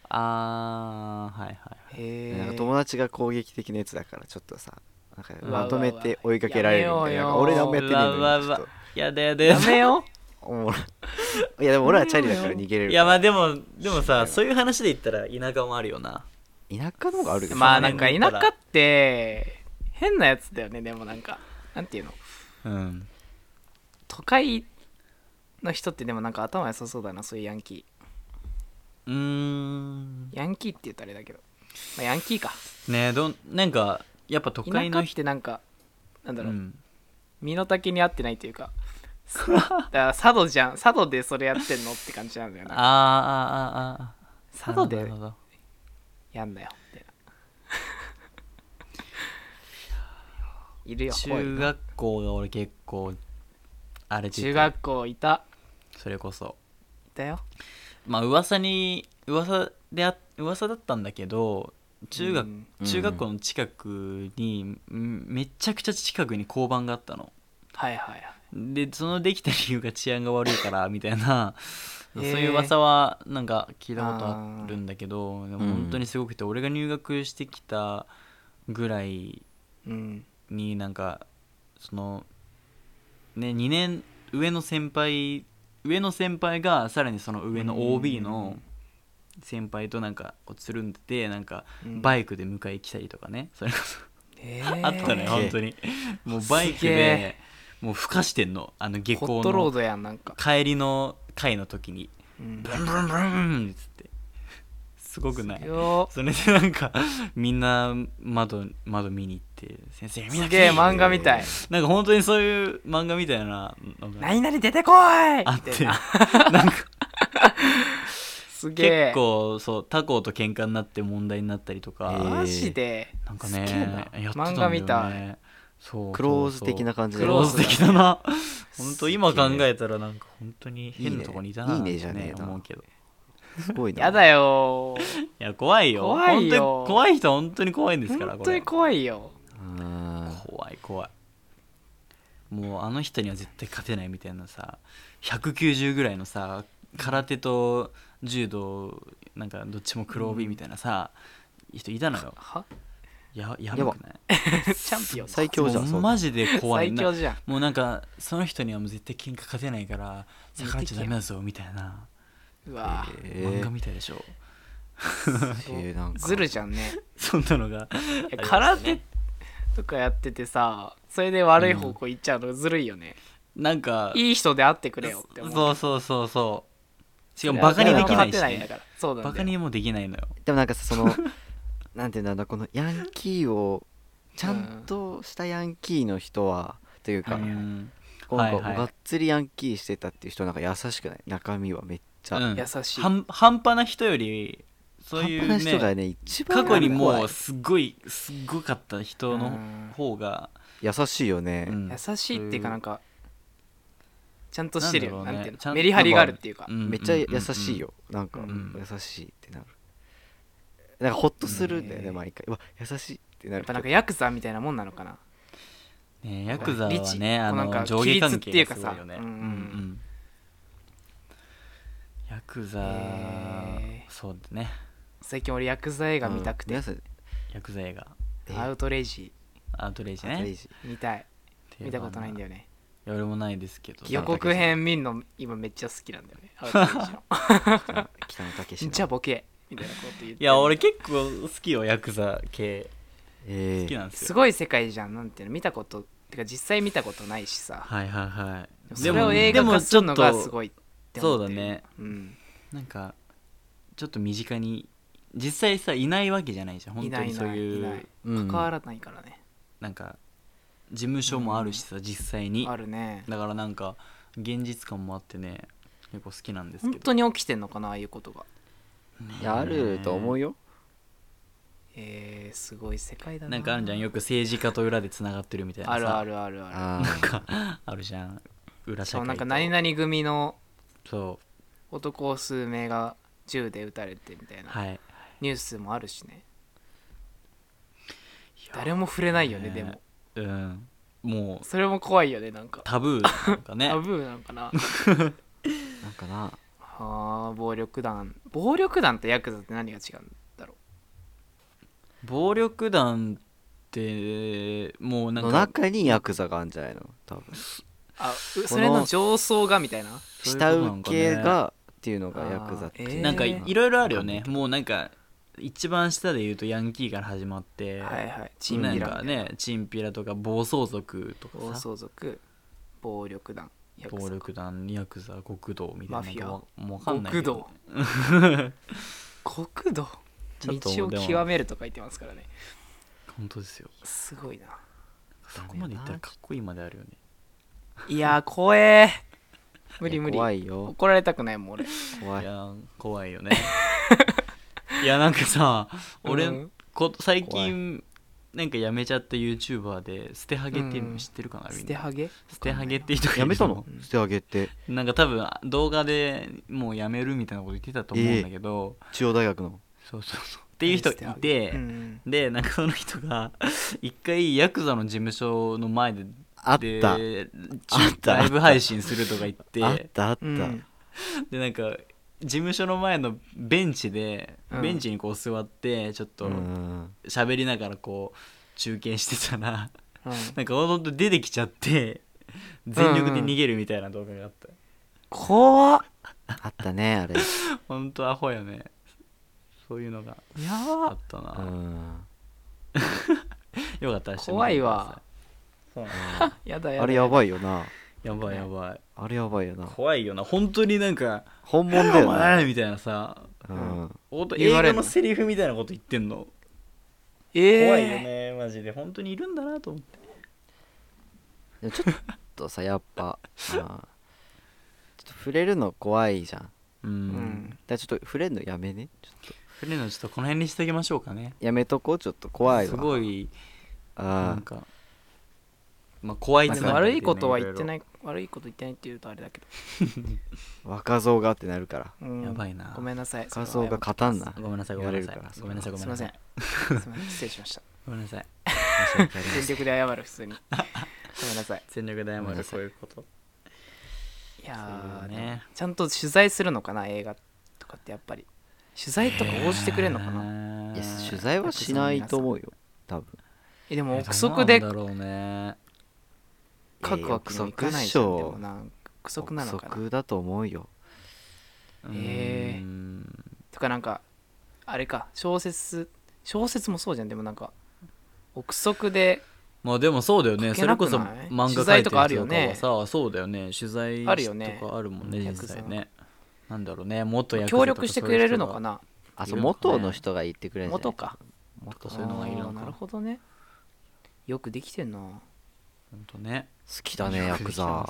あーはいはいへえなんか友達が攻撃的なやつだからちょっとさなんかうわまとめて追いかけられるみたいな。俺何もやってねえのにやだやだやだ。やめよおい。やでも俺はチャリだから逃げれるいやまあでもでもさそういう話で言ったら田舎もあるよな田舎の方があるまあなんか田舎って変なやつだよね。でもなんかなんていうの？うん。都会の人ってでもなんか頭良さそうだなそういうヤンキうーん。ーヤンキーって言ったらあれだけど、まあ、ヤンキーか。ねえどんなんかやっぱ都田舎っ会の人てなんかなんだろう、うん。身の丈に合ってないというかだから佐渡じゃん。佐渡でそれやってんのって感じなんだよな。あーあーあーあー。佐渡で。なるほどやんなよみたいな。いるよ中学校が俺結構あれ中学校いた。それこそ。いたよ。まあ噂に噂であ噂だったんだけど中学、うん。中学校の近くに、んめちゃくちゃ近くに交番があったの。はいはいはい。でそのできた理由が治安が悪いからみたいなそういう噂はなんか聞いたことあるんだけど本当にすごくて俺が入学してきたぐらいうん。になんかそのね2年上の先輩上の先輩がさらにその上の OB の先輩となんかつるんでてなんかうん。バイクで迎え来たりとかね。それこそ。え あったねー。本当に。もうバイクでえもう吹かしてんの。あの下校の。ドやんなんか、帰りの会の時にうん。ブンブンブンっつってすごくない？よそれでなんか みんな窓窓見に行って「先生見なくていいすげえ漫画みたい。なんか本当にそういう漫画みたいなのが何々出てこいあってな。なんか すげえ結構そう他校と喧嘩になって問題になったりとか、えーマジで？なんかねな。やってたんだよね。漫画みたいそうクローズ的な感じで。クローズ的だな。本当今考えたらなんか本当に変なとこにいたな。いいねいいねじゃねえな思うけど。すごいな。やだよ。いや怖いよ。怖いよ。怖い人は本当に怖いんですから本当にこ怖いよ。怖い怖い。もうあの人には絶対勝てないみたいなさ190ぐらいのさ空手と柔道なんかどっちも黒帯みたいなさ、人いたのよ。は？ややばくない？チャンピオン 最強じゃんマジで怖いな。最強じゃん。もうなんかその人にはもう絶対喧嘩勝てないから逆らっちゃダメだぞみたいな。うわ。漫画みたいでしょ。えーなんか。ずるじゃんね。そんなのが。空手とかやっててさそれで悪い方向行っちゃうのずるいよね、なんかいい人であってくれよって思う。そうそうそうそう。しかもバカにできないし、ね。バカにもできないのよ。でもなんかさそのなんていうんだろうなこのヤンキーをちゃんとしたヤンキーの人はというか、うん。こうなんかはいはい。がっつりヤンキーしてたっていう人なんか優しくない？中身はめっちゃ、うん。優しい。半半端な人よりそういう半端な人がねね一番過去にもうすっごいすっごかった人の方が、優しいよね、うん。優しいっていうかなんかちゃんとしてるよ。ね。なんんていうの？メリハリがあるっていうか。うんめっちゃ優しいよ、なんか、うん。優しいってなるなんかホッとするんだよね、ね毎回。うわ優しいってなる。やっぱなんかヤクザみたいなもんなのかな。ねヤクザはねあこうなんかの上下関規律っていうかさ係がすごいよねうん。うんうん。ヤクザ、へーそうだね。最近俺ヤクザ映画見たくて。ヤクザ映画。えアウトレイジ。アウトレイジね。アトレイジ。見たい。見たことないんだよよね俺もないですけど。予告編見んの今めっちゃ好きなんだよね。アウトレイジの。北野武。じゃあボケみたいなこと言って。いや俺結構好きよヤクザ系。え好きなんですよ。すごい世界じゃんなんていうの見たことてか実際見たことないしさ。はいはいはい。それを映画化するのがすごいって思ってる。そうだね。うん。なんかちょっと身近に実際さいないわけじゃないじゃん本当にいないいないそうい。う関わらないからね。なんか事務所もあるしさ、実際に。あるね。だからなんか現実感もあってね結構好きなんですけど。本当に起きてんのかなああいうことがいやあると思うよ。えー、すごい世界だな。なんかあるじゃん。よく政治家と裏でつながってるみたいなさ。あるあるあるある。あなんかあるじゃん。裏社会と。そうなんか何々組のそ男数名が銃で撃たれてみたいなうはい。ニュースもあるしね。誰も触れないよねでも。うん。もう。それも怖いよねなんか。タブーなんかね。タブーなのかな。なんかなはあ暴力団。暴力団とヤクザって何が違うんだろ暴力団ってもうなんのか中にヤクザがあるんじゃないの？多分。うあうそれの上層がみたいな？下請けがっていうのがヤクザっていう。なんかいろいろあるよね。もうなんか一番下で言うとヤンキーから始まって、はいはい。チンなんピラか。ねチンピラとか暴走族と暴かさ。走族。暴力団暴力団ヤクザ極道みたいなマフィア。なんかわもうわかんないけ極ど道。極道？道を極めるとか言ってますからね。本当ですよ。すごいな。そこまで言ったらかっこいいまであるよね。いやー怖え。無理無理。怖いよ。怒られたくないもん俺。怖い。いや怖いよね。いやなんかさ俺、うん。こ最近なんかやめちゃった YouTuber で捨てハゲっていうの知ってるかな、みんな。捨てハゲ？捨てハゲっていう人がいるやめたの？うん。捨て上げって。なんか多分動画でもうやめるみたいなこと言ってたと思うんだけど、中央大学の？そうそうそう。っていう人がいて、うんでなんかその人が一回ヤクザの事務所の前であっでたあった。ライブ配信するとか言って。あったあった。うん。でなんか事務所の前のベンチで、うん。ベンチにこう座ってちょっうとん喋りながらこう中継してたらうん。なんかほんと出てきちゃって全力で逃げるみたいな動画があった、怖っ。あったねあれ。ほんとアホやね。そういうのがやあばったな、うん。よかったらしてみて怖いくださわそうなの。やだやだ。あれやばいよなやばいやばい。あれやばいよな。怖いよな。本当になんか本物だ「およな前!」みたいなさ。うん。映言われ画の。セリフみたいなこと言ってんの。えー。怖いよねマジで。本当にいるんだなと思って。でもちょっとさやっぱ ちょっと触れるの怖いじゃん。だかうん、うんらちょっと触れるのやめね。ちょっと。フレのちょっとこの辺にしておきましょうかね。やめとこう。ちょっと怖いわ。すごいなあんかまあ怖いまあ悪いことは言ってないい悪いこと言ってないって言うとあれだけど。あ 若造がってなるから。うん。やばいな。ごめんなさい。若造が勝たんな。ごめんなさいごめんなさい。言われるからごめんなさいごめんなさい。すいません。失礼しました。ごめんなさい。申し訳ありません。全力で謝る普通に。ごめんなさい。全力で謝るごめんなさい。こういうこと。いやーね。ちゃんと取材するのかな映画とかってやっぱり。取材とか応じてくれるのかな。ないや取材はしないと思うよ。多分。えでも憶測でなんだろうね書くわけにもいかないじゃんでもな憶測なのかな。憶測だと思うよ。へー。うんとかなんかあれか小説小説もそうじゃん。でもなんか憶測でまあでもそうだよね。それこそ漫画取材とかあ描いてるよねとかはさそうだよね。取材あるよね。とかあるもんねうん。実際ね。なんだろうね。元ヤク協か力してくれるのかな。あそう元の人が言ってくれるんじゃない？元か。元そういうのがいるのか。なるほどね。よくできてんなほんとね。好きだねヤクザ。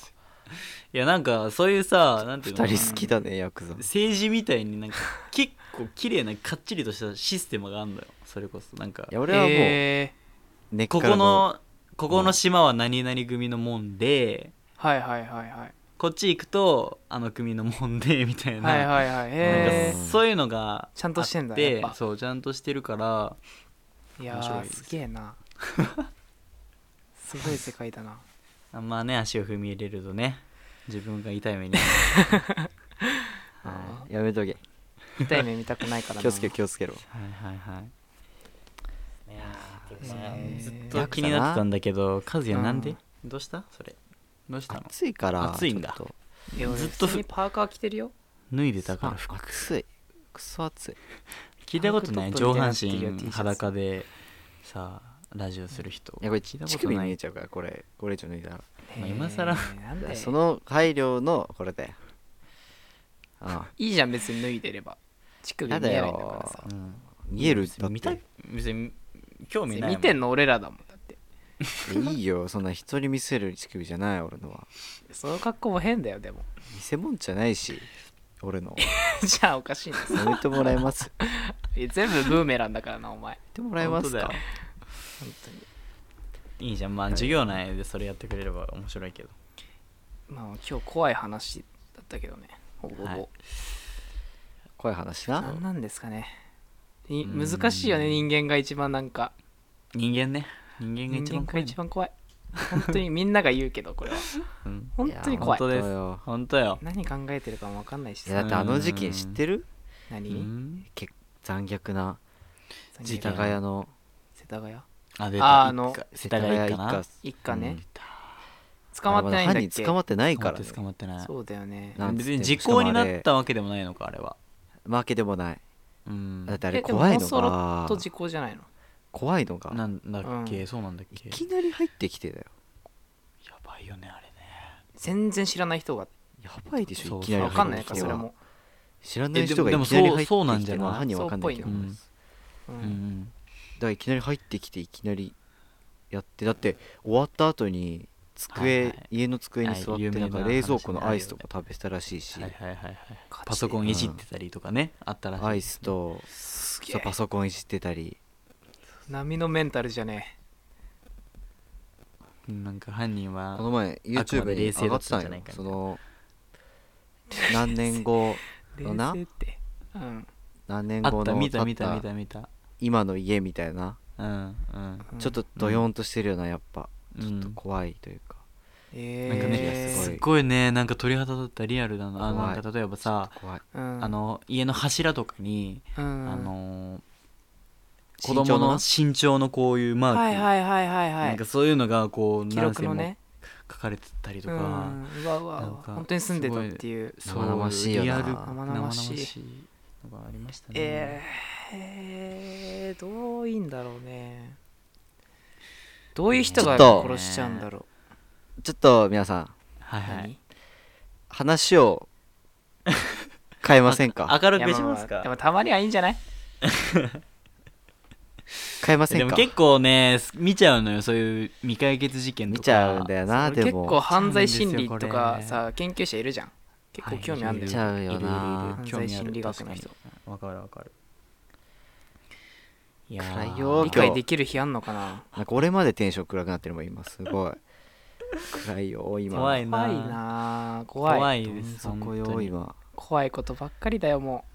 いやなんかそういうさなんていうの？二人好きだねヤクザ。政治みたいになんか結構綺麗なかっちりとしたシステムがあるのよ。それこそ。なんかいや俺はもうへこ根っからこのここの島は何々組のもんでーはいはいはいはい。こっち行くとあの組のもんで みたいな,、はいはいはい。へなんかそういうのがちゃんとしてんだそうちゃんとしてるからえいやすげえな すごい世界だな。あんまね足を踏み入れるとね自分が痛い目に。はいやめとけ。痛い目見たくないからな。気をつけろ気をつけろ。はいはいはい。いやへーずっと気になってたんだけど和也な。んで、うん。どうした？それ。どうしたの？暑いから暑いんだ。ちょっと。いや俺ずっと普通にパーカー着てるよ。脱いでたから。あ服暑い。クソ暑い。聞いたことない？上半身ツ裸でさラジオする人。いやこれ聞いたこ乳とない。首見えちゃうからこれ。これ以上脱いだら。まあ今更なその配慮のこれだよ。あいいじゃん別に脱いでれば。乳首見えないんだからさ。うん。見えるだっ見たい。て別に興味ないも見てんの俺らだもんだって。いいよ。そんな人に見せる乳首じゃない俺のは。その格好も変だよでも。偽物じゃないし俺の。じゃあおかしいな。やめてもらえます。やいや全部ブーメランだからなお前。めてもらえますか本当に。いいじゃん。まあ授業内でそれやってくれれば面白いけど。まあ今日怖い話だったけどね。ほぼほぼ、はい。怖い話な何なんですかね。難しいよね人間が一番なんか。人間ね。人間が一番怖い、ね。一、番怖い。本当にみんなが言うけどこれは。うん。本当に怖い。本当です。本当よ。本当よ。何考えてるかも分かんないしさ。いやだってあの事件知ってる？う何残虐な。世田谷の。世田谷？あ出あたあの一家世田谷一家な。一家ね。うん。捕まってないんだっ犯け人捕まってないから待って捕まってない。そうだよね。別に時効になったわけでもないのかあれは。わけでもない。うん。だってあれ怖いのモンソロがと時効じゃないの？怖いのがなんだっけ、うん。そうなんだっいけきなり入ってきてだよ。やばいよねあれね。全然知らない人が。やばいでしょいきなり分かんない入ってきては。かそれも知らない人がえでもいきなり入ってきてそうそうなんじゃない？まあ犯人わかんないけど。そうっぽいだいきなり入ってきていきなりやってだって終わった後に机、はいはい。家の机に座ってなんか冷蔵庫のアイスとか食べてたらしいし、はいはいはいはい。パソコンいじってたりとかね、あったらしいアイスとパソコンいじってたり。波のメンタルじゃねうんなんか犯人はこの前 YouTube にで冷静だ上がってたんったんじゃないかよ。その何年後えのな？うん。何年後のあった見た見た見た見た今の家みたいな。うんうん。うんちょっとドヨーンとしてるようなやっぱ。ちょっうんと怖いというか。えなんかねすっごいねなんか鳥肌立ったリアルだななんか例えばさ怖い。うん。あの家の柱とかに、うん。あのー子身長のな供の身長のこういうマーク、はいはいはいはいはい。なんかそういうのがこう記何線も録のね書かれてたりとうん。か、うわうわ。なんか本当に住んでたっていう。そう生々しいよな。リアル生々しいのがありましたね、えー、どういいんだろうね。どういう人が殺しちゃうんだろちょっと皆さん。う、はいはい。何？話を変えませんか？明るくしますか？でもたまにはいいんじゃない？で 変えませんか？も結構ね見ちゃうのよそういう未解決事件とか。見ちゃうんだよなでも構犯罪心理とかさ研究者いるじゃん結構興味あるんだよ、見ちゃうよな犯罪心理学の人。わかるわかる。いや理解できる日あんのかな？なんか俺までテンション暗くなってるもん今すごい。暗いよ今。怖いな。怖い怖い。怖いですそこよ今。怖いことばっかりだよも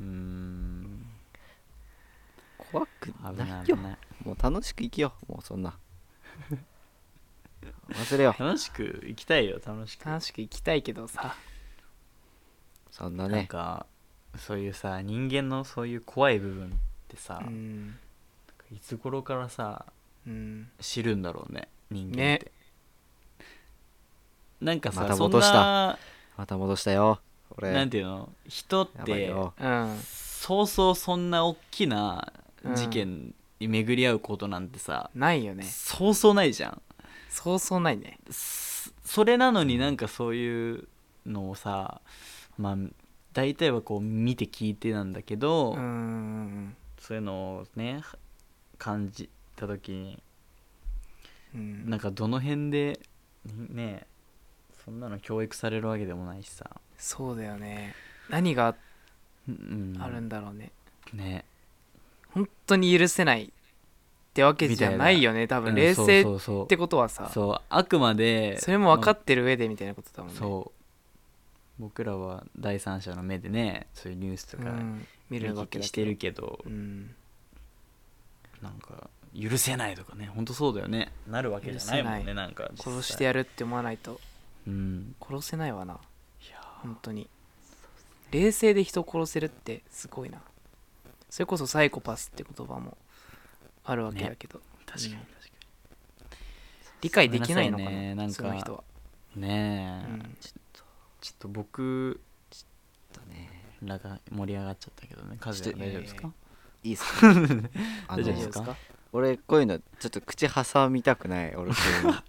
う。ーん。怖く危なないいよ。危ないもう楽しく生きようもうそんな。忘れよう。楽しく生きたいよ楽しく。う楽しく生きたいけどさなんそんなねかそういうさ人間のそういう怖い部分ってさ、うん。いつ頃からさうん。知るんだろうね人間って、ね。なんかさ、また戻した。なまた戻したよ俺。なんていうの？人ってそうそうそんな大きな事件に巡り合うことなんてさ、ないよね。そうそうないじゃん。そうそうないね。そそれなのになんかそういうのをさまあ大体はこう見て聞いてなんだけど、うんそういうのをね感じた時にうん。なんかどの辺でねそんなの教育されるわけでもないしさ、そうだよね。何がうんあるんだろうね、ね。本当に許せないってわけじゃないよね多分冷静うんそうそうそう。ってことはさ。そそうあくまでれも分かってる上でみたいなことだもんね。そう僕らは第三者の目でねそういうニュースとかうん。見見るわけしてるけど、うん。なんか許せないとかね。本当そうだよね。なるわけじゃないもんねなんか殺してやるって思わないと。うん。殺せないわな。いや本当に。冷静で人を殺せるってすごいな。それこそサイコパスって言葉もあるわけだけど、確かにうん。確か理解できないのかなね。なんかその人は、にねえ、うんちょっとちょっとねらが盛り上がっちゃったけどねカズ大丈夫ですか？いいっすか？あ大丈夫の大丈夫ですか？俺こういうのちょっと口挟みたくない俺こういうの。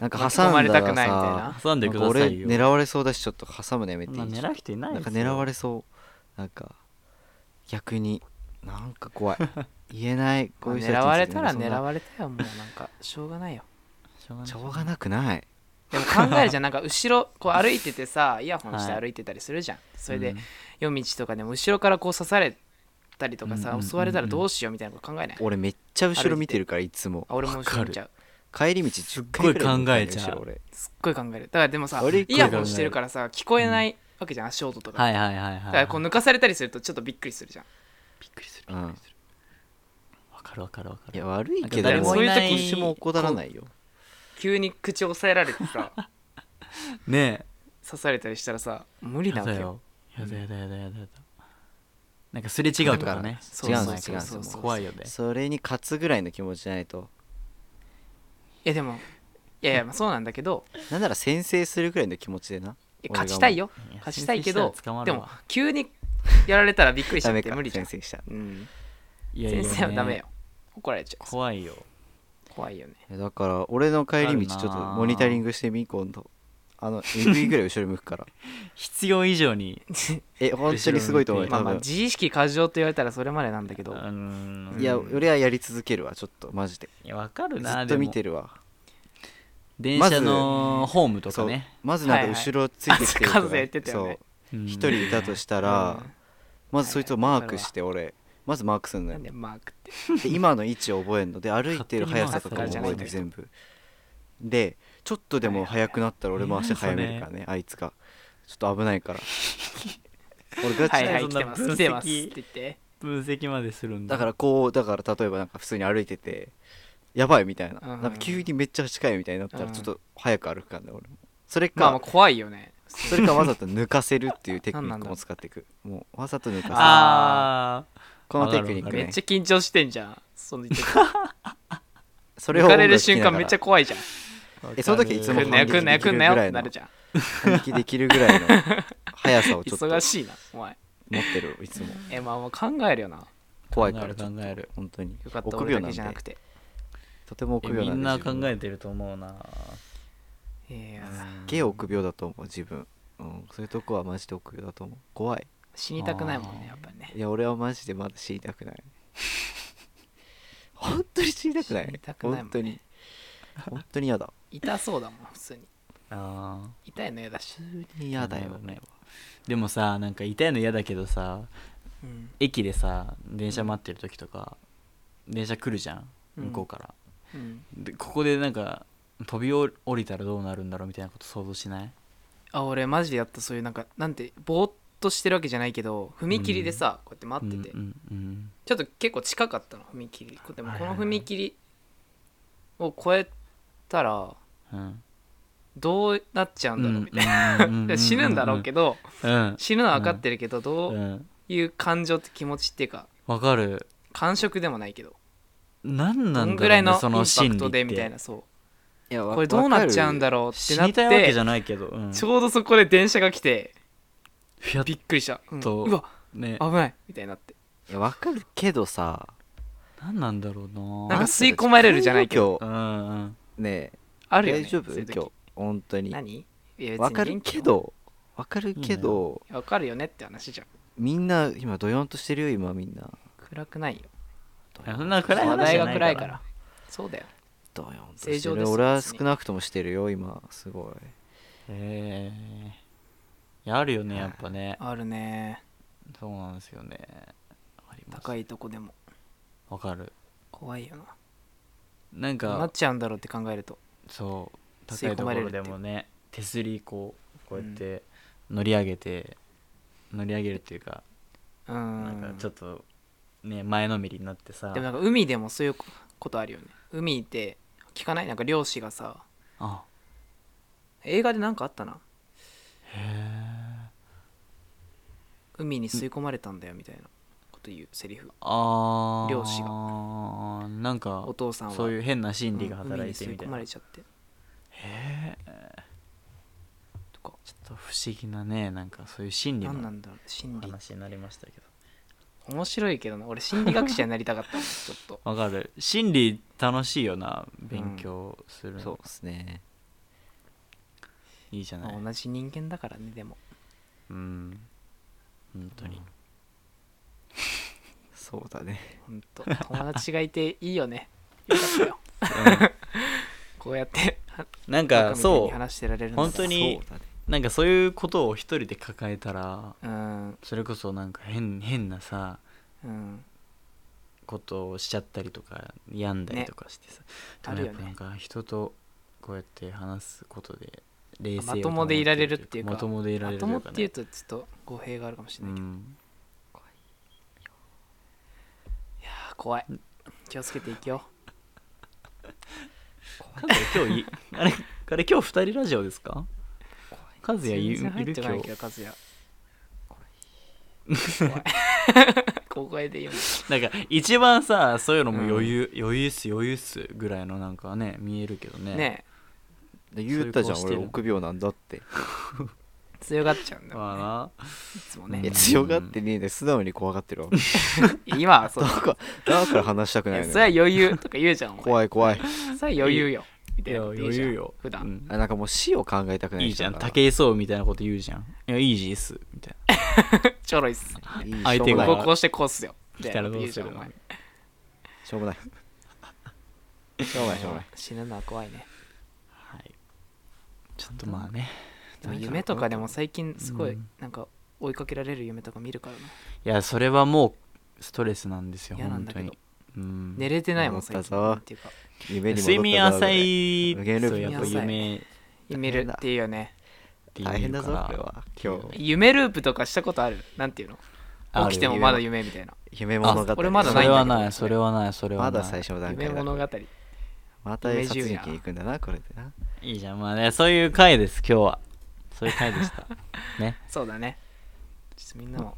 なんか挟まれたくないみたいらなさ挟んでなんか俺くださいよ。狙われそうだしちょっと挟むのやめていい？そんな狙う人いないなんか狙われそう。なんか逆になんか怖い。言えないこまあういう人たち狙われたら狙われたよもうなんかしょうがないよ。しょうがない。しょうがなくないでも考えるじゃん。なんか後ろこう歩いててさ イヤホンして歩いてたりするじゃん、それでうん。夜道とかでも後ろからこう刺されたりとかさ、うんうんうんうん。襲われたらどうしようみたいなこと考えない、俺めっちゃ後ろ見てるからいつも。あ俺も後ろ見ちゃう。帰り道10回ぐらい見てるすっごい考えちゃう。俺。すっごい考える。だからでもさ俺イヤホンしてるからさ聞こえないわけじゃん足音とか、はいはいはいはいだからこう抜かされたりするとちょっとびっくりするじゃん。びっくりする。うんびっくりする。わかかるわかるわかる。いや悪いけどそういう時も怠らないよ急に口押さえられてさね刺されたりしたらさ無え理なわけよ。やだよ。やだやだやだやだ。やだなんかすれ違うとかね。そう違うんです違うんです怖いよね。それに勝つぐらいの気持ちじゃないと。いやでもいやいやまあそうなんだけどなんなら先制するぐらいの気持ちでな。勝ちたいよ。勝ちたいけどでも急にやられたらびっくりしちゃっダメかて無理じゃん。先制した。うん。いやいや先生はダメよ。怒られちゃう。怖いよ怖いよね。いやだから俺の帰り道ちょっとモニタリングしてみ今度。あの AV ぐらい後ろ向くから。必要以上に。え本当にすごいと思うよまあまあ多分。自意識過剰と言われたらそれまでなんだけど。うんいや俺はやり続けるわちょっとマジで。いやわかるずなっと見てるわ。電車のホームとかそう。ねまずなんか後ろついてきてるはいはいあ数言ってたよね。そう。うん一人いたとしたら、うん。まずそいつをマークして俺まずマークするのよ。なんでマークって。で今の位置を覚えるの。で歩いてる速さとかも覚えて全部。でちょっとでも速くなったら俺も足速めるからねあいつが。ちょっと危ないから。俺ガチではいはいそんな来てます。分析。来てますって言って。分析までするんだ。だからこうだから例えばなんか普通に歩いててやばいみたいな。うんなんか急にめっちゃ近いみたいになったらうんちょっと早く歩くからね俺も。それまあまあか怖いよね。それかわざと抜かせるっていうテクニックも使っていく。もうわざと抜かせる。あこのテクニックね。めっちゃ緊張してんじゃん。その時。それを抜かれる瞬間めっちゃ怖いじゃん。あえその時いつも来んなよ来んなよ来んなよってなるじゃん反撃できるぐらいの速さをちょっと持忙しいなお前ってるいつもえまあもう考えるよな怖いから考える本当によかった臆病じゃなくてとても臆えみ病なんでんな考えてると思うないやゲー臆病だと思う自分うんそういうとこはマジで臆病だと思う怖い死にたくないもんねやっぱいや俺はマジでまだ死にたくない。本当に死にたくない？くないもんね。本当に。本当に嫌だ。痛そうだもん普通に。あ痛いの嫌だ。し普通に嫌だよね。でもさなんか痛いの嫌だけどさうん。駅でさ電車待ってる時とか電車来るじゃんうん。向こうから、うん。でここでなんか飛び降りたらどうなるんだろうみたいなこと想像しない？あ俺マジでやったそういうなんかなんてぼーっとしてるわけじゃないけど踏切でさ、こうやって待ってて、うんうんうん。ちょっと結構近かったの踏切。でもこの踏切を越えたらうん。どうなっちゃうんだろうみたいな。死ぬんだろうけどうん。死ぬのは分かってるけどどううんいう感情って気持ちっていうかわかる。感触でもないけど。何なんだろう、ね、ぐらいのインそパクトでみたいなそう。いやこれどうなっちゃうんだろろうって死なってにたいわけじゃないけど、うん、ちょうどそこで電車が来てびっくりした、うん。とうわね。危ない。みたいになって。いやわかるけどさ何なんだろうな。なんか吸い込まれるじゃないけど。今うんうん。日ねあるよね大丈夫？今日。本当に。何？いや別にわかるけど。わかるけど。わかるよねって話じゃん。みんな今ドヨンとしてるよ今みんな。暗くないよ。そんな暗い話話題がじゃないから。暗いから。そうだよ。ドヨンと正してる。常ですよ俺は少なくともしてるよ今。すごい。ええ。いやあるよねやっぱね。あるね。そうなんですよね。あります。高いとこでも。わかる。怖いよな。なんどうなかっちゃうんだろうって考えると。そう。高いところでもね手すりこうこうやって乗り上げて、乗り上げるっていうか、うなんかんちょっとね前のめりになってさ。でもなんか海でもそういうことあるよね。海って聞かない？なんか漁師がさあ。映画でなんかあったな海に吸い込まれたんだよみたいなこと言うセリフ。あー。漁師なんかお父さんは。そういう変な心理がうん働いてみたいな、海に吸い込まへれちゃって。えとか。ちょっと不思議なねなんかそういう心理の何なんだろう心理。話になりましたけど。面白いけどな。俺心理学者になりたかったちょっと。わかる。心理楽しいよな勉強するの、そう。ですねいいじゃない。まあ同じ人間だからねでも。うん。本当に、そうだね。ほんと友達がいていいよね。よかったよ。こうやってなんバカみたいかそに話してられるんだから。本当にそうだね。うなんかそういうことを一人で抱えたらうん。それこそなんか変変なさうん。ことをしちゃったりとか病んだりとかしてさ、あるよね。でもやっぱなんか人とこうやって話すことで冷静をまともでいられるっていうかまともでいられまともるというかね。っていうとちょっと語弊があるかもしれないけど、いうんやー怖い。気をつけていきよ。カズヤ今日いあれあれ今日二人ラジオですか？カズヤいる今日ってこないけどカズヤ。小声で言うの。なんか一番さそういうのも余裕、余裕っす余裕っすぐらいのなんかね見えるけどね。ねで言ったじゃん俺そういう顔してる。臆病なんだって。強がっちゃうんだよね。まいつもうんね。いや強がってねえで素直に怖がってるわ。今はそうだだからだから話したくいないそれはよ余裕とか言うじゃんお前。怖い怖い。それは余裕よ。みたいなこと言うじゃん余裕よ。普段、うん。あなんかもう死を考えたくないいいじゃん。武井壮みたいなこと言うじゃん。いやイージーっす。みたいちょろいっすいい相手が。こうこうしてこうっすよ。みたいなこと言うじゃんおどうするの前しょうもない。しょうもない。しょうもない。死ぬのは怖いね。はいちょっとまあねでも夢とかでも最近すごいうん。なんか追いかけられる夢とか見るからな。いやそれはもうストレスなんですよ嫌なんだけど。本当に。うん。寝れてないもん最近戻っていうか。夢に戻った睡眠浅い無限ループそうやっぱ睡眠浅い。夢見るっていうよね。大変だぞこれは。今日。夢ループとかしたことある？なんていうの？起きてもまだ夢みたいな。夢物語。俺まだそないんだけど。れはないそれはないそれはない。まだ最初の段夢階だ物語。また殺人鬼行くんだなこれでないいじゃん。まあねそういう回です今日は。そういう回でした。ね。そうだね。ちょっとみんなも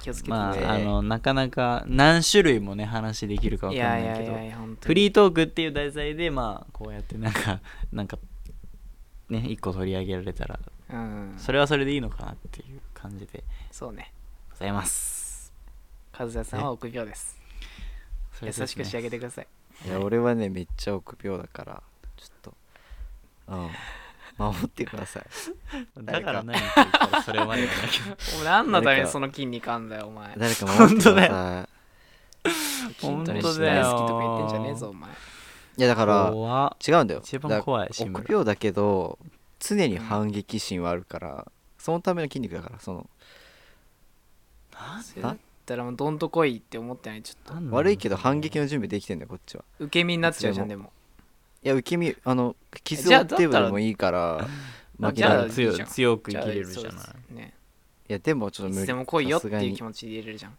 気をつけてまねああのなかなか何種類もね話できるかわいかんないけどフリートークっていう題材でまあこうやってなんかなんかね一個取り上げられたらうん。それはそれでいいのかなっていう感じでそうね。ございます。和也さんは臆病です。ね。しくしてあげてください。いや俺はねめっちゃ臆病だからちょっとうん。守ってください。だから何って言ったらそれまでなんだけどお前何のためにその筋肉あんだよお前。誰か守ってくださ本当筋トレしだよ。大好きとか言ってんじゃねえぞお前いいやだから違うんだよ。一番怖い臆病だけど常に反撃心はあるから、そのための筋肉だからそのそれだったらもうどんと来いって思ってない？ちょっと。悪いけど反撃の準備できてんだよこっちは。受け身になっちゃうじゃんでもいや受け身あの傷を負ってでもいいから 負けじゃあないい強いいじゃん。強く生きれるじゃない。ね。やでもちょっといつ無理でも来いよってさすがに。いう気持ちで入れれるじゃん。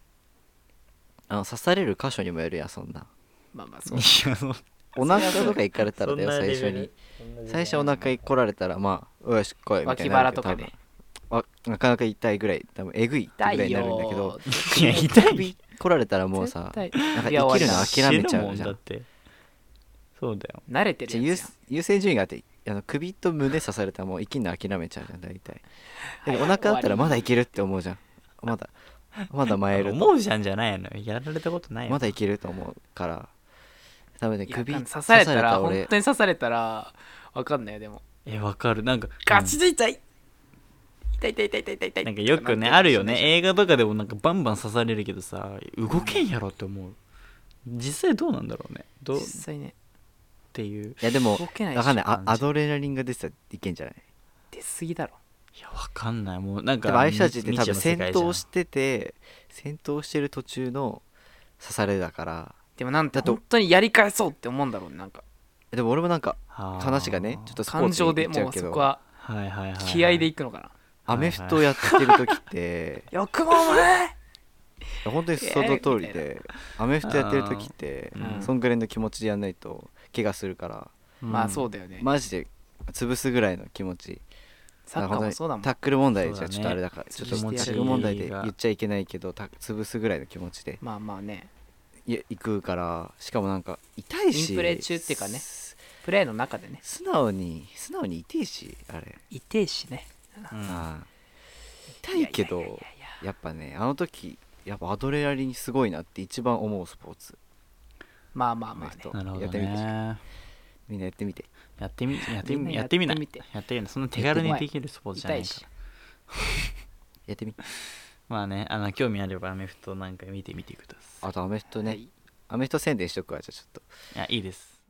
あの刺される箇所にもよるやんそんな。まあまあ そう。お腹とか行かれたらだよそんなレベル。最初に。最初お腹来られたらまあよし来いみたい脇にな。るけど腹とかで。多分。わなかなか痛いぐらい。多分えぐいってぐらいになるんだけど。いや痛い。首来られたらもうさ絶対。なんかいや生きるの終諦めちゃうじゃん。もんだってそうだよ。慣れてじゃあ優るやつやん。優先順位があってあの首と胸刺されたらもう生きるの諦めちゃうじゃん大体。でもお腹あったらまだいけるって思うじゃん。まだ。まだ前いると。思うじゃんじゃないのよ。やられたことないよ。まだいけると思うから。多分ね首刺されたら本俺。当に刺されたらわかんないよでも。えわかる。なんかガチで痛い。痛い痛い痛い痛い痛い痛い。なんかよくねあるよね。映画とかでもなんかバンバン刺されるけどさ動けんやろって思う。実際どうなんだろうね。どう？っ実際ねていう。いやでも動けないしわかんない。あアドレナリンが出てたらいけんじゃない？出すぎだろ。いやわかんない。もうなんかでもああいう人たちって多分戦闘してて戦闘してる途中の刺されだから。でもなんてだと本当にやり返そうって思うんだろうねなんか。でも俺もなんかはあ。話がねちょっとスポー感情でっちゃうけそこははいはいはいはい。気合でいくのかな。アメフトやってる時って よくもお前本当にその通りえでアメフトやってる時ってうん。そんぐらいの気持ちでやんないと怪我するから。まあそううだよね。マジで潰すぐらいの気持ち。サッカーもそうだもん。タックル問題じゃちょっとあれだからちょっとタックル問題で言っちゃいけないけどた潰すぐらいの気持ちで。まあまあね。い行くから。しかもなんか痛いし。インプレー中っていうかね。プレーの中でね。素直に素直に痛いしあれ、痛いしね。うん。痛いけどやっぱねあの時やっぱアドレナリンすごいなって一番思うスポーツまあまあまあね。なるほどやってみてねみんなやってみて。やってみやってみやってみな。いやってみな。いそんな手軽にできるスポーツじゃないから。やってみまあねあの興味あればアメフトなんか見てみてくださあとアメフトね、はいアメフト宣伝しとくわじゃあちょっと。いいやいいです。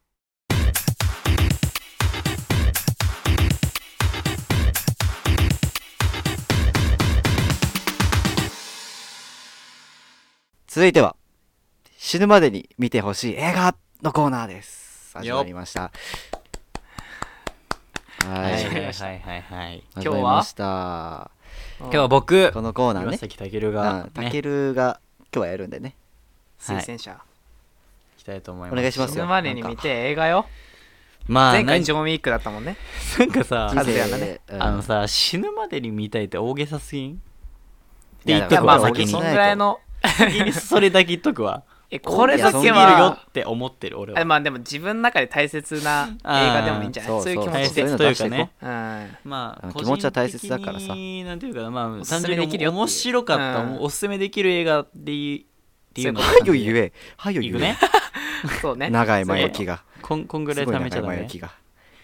続いては死ぬまでに見てほしい映画のコーナーです。始まりました。ははいいはいはいはいはい。今日は始まりました。今日は？僕。このコーナーね。岩崎健がうんたね。けるが今日はやるんでね。推薦者。きたいと思います。お願いしますよ。死ぬまでに見て映画よ。まあ前回ジョン・ウィックだったもんね。なんかさあのさ死ぬまでに見たいって大げさすぎん？って言っとくわ先にまあそんぐらいの。先にそれだけ言っとくわえこれだすぎるよけはって思ってる俺あはまあでも自分の中で大切な映画でもいいんじゃない？そういう気持大ちで切というかね。うん。まあうん気持ちは大切だからさなんていうかなまあおすす単純に面白かった、うんおすすめできる映画でいいっていうの はよ言え。はよ言え。ね。そうね。長い前置きが。こんこんぐらい貯めちゃダメ前置きが。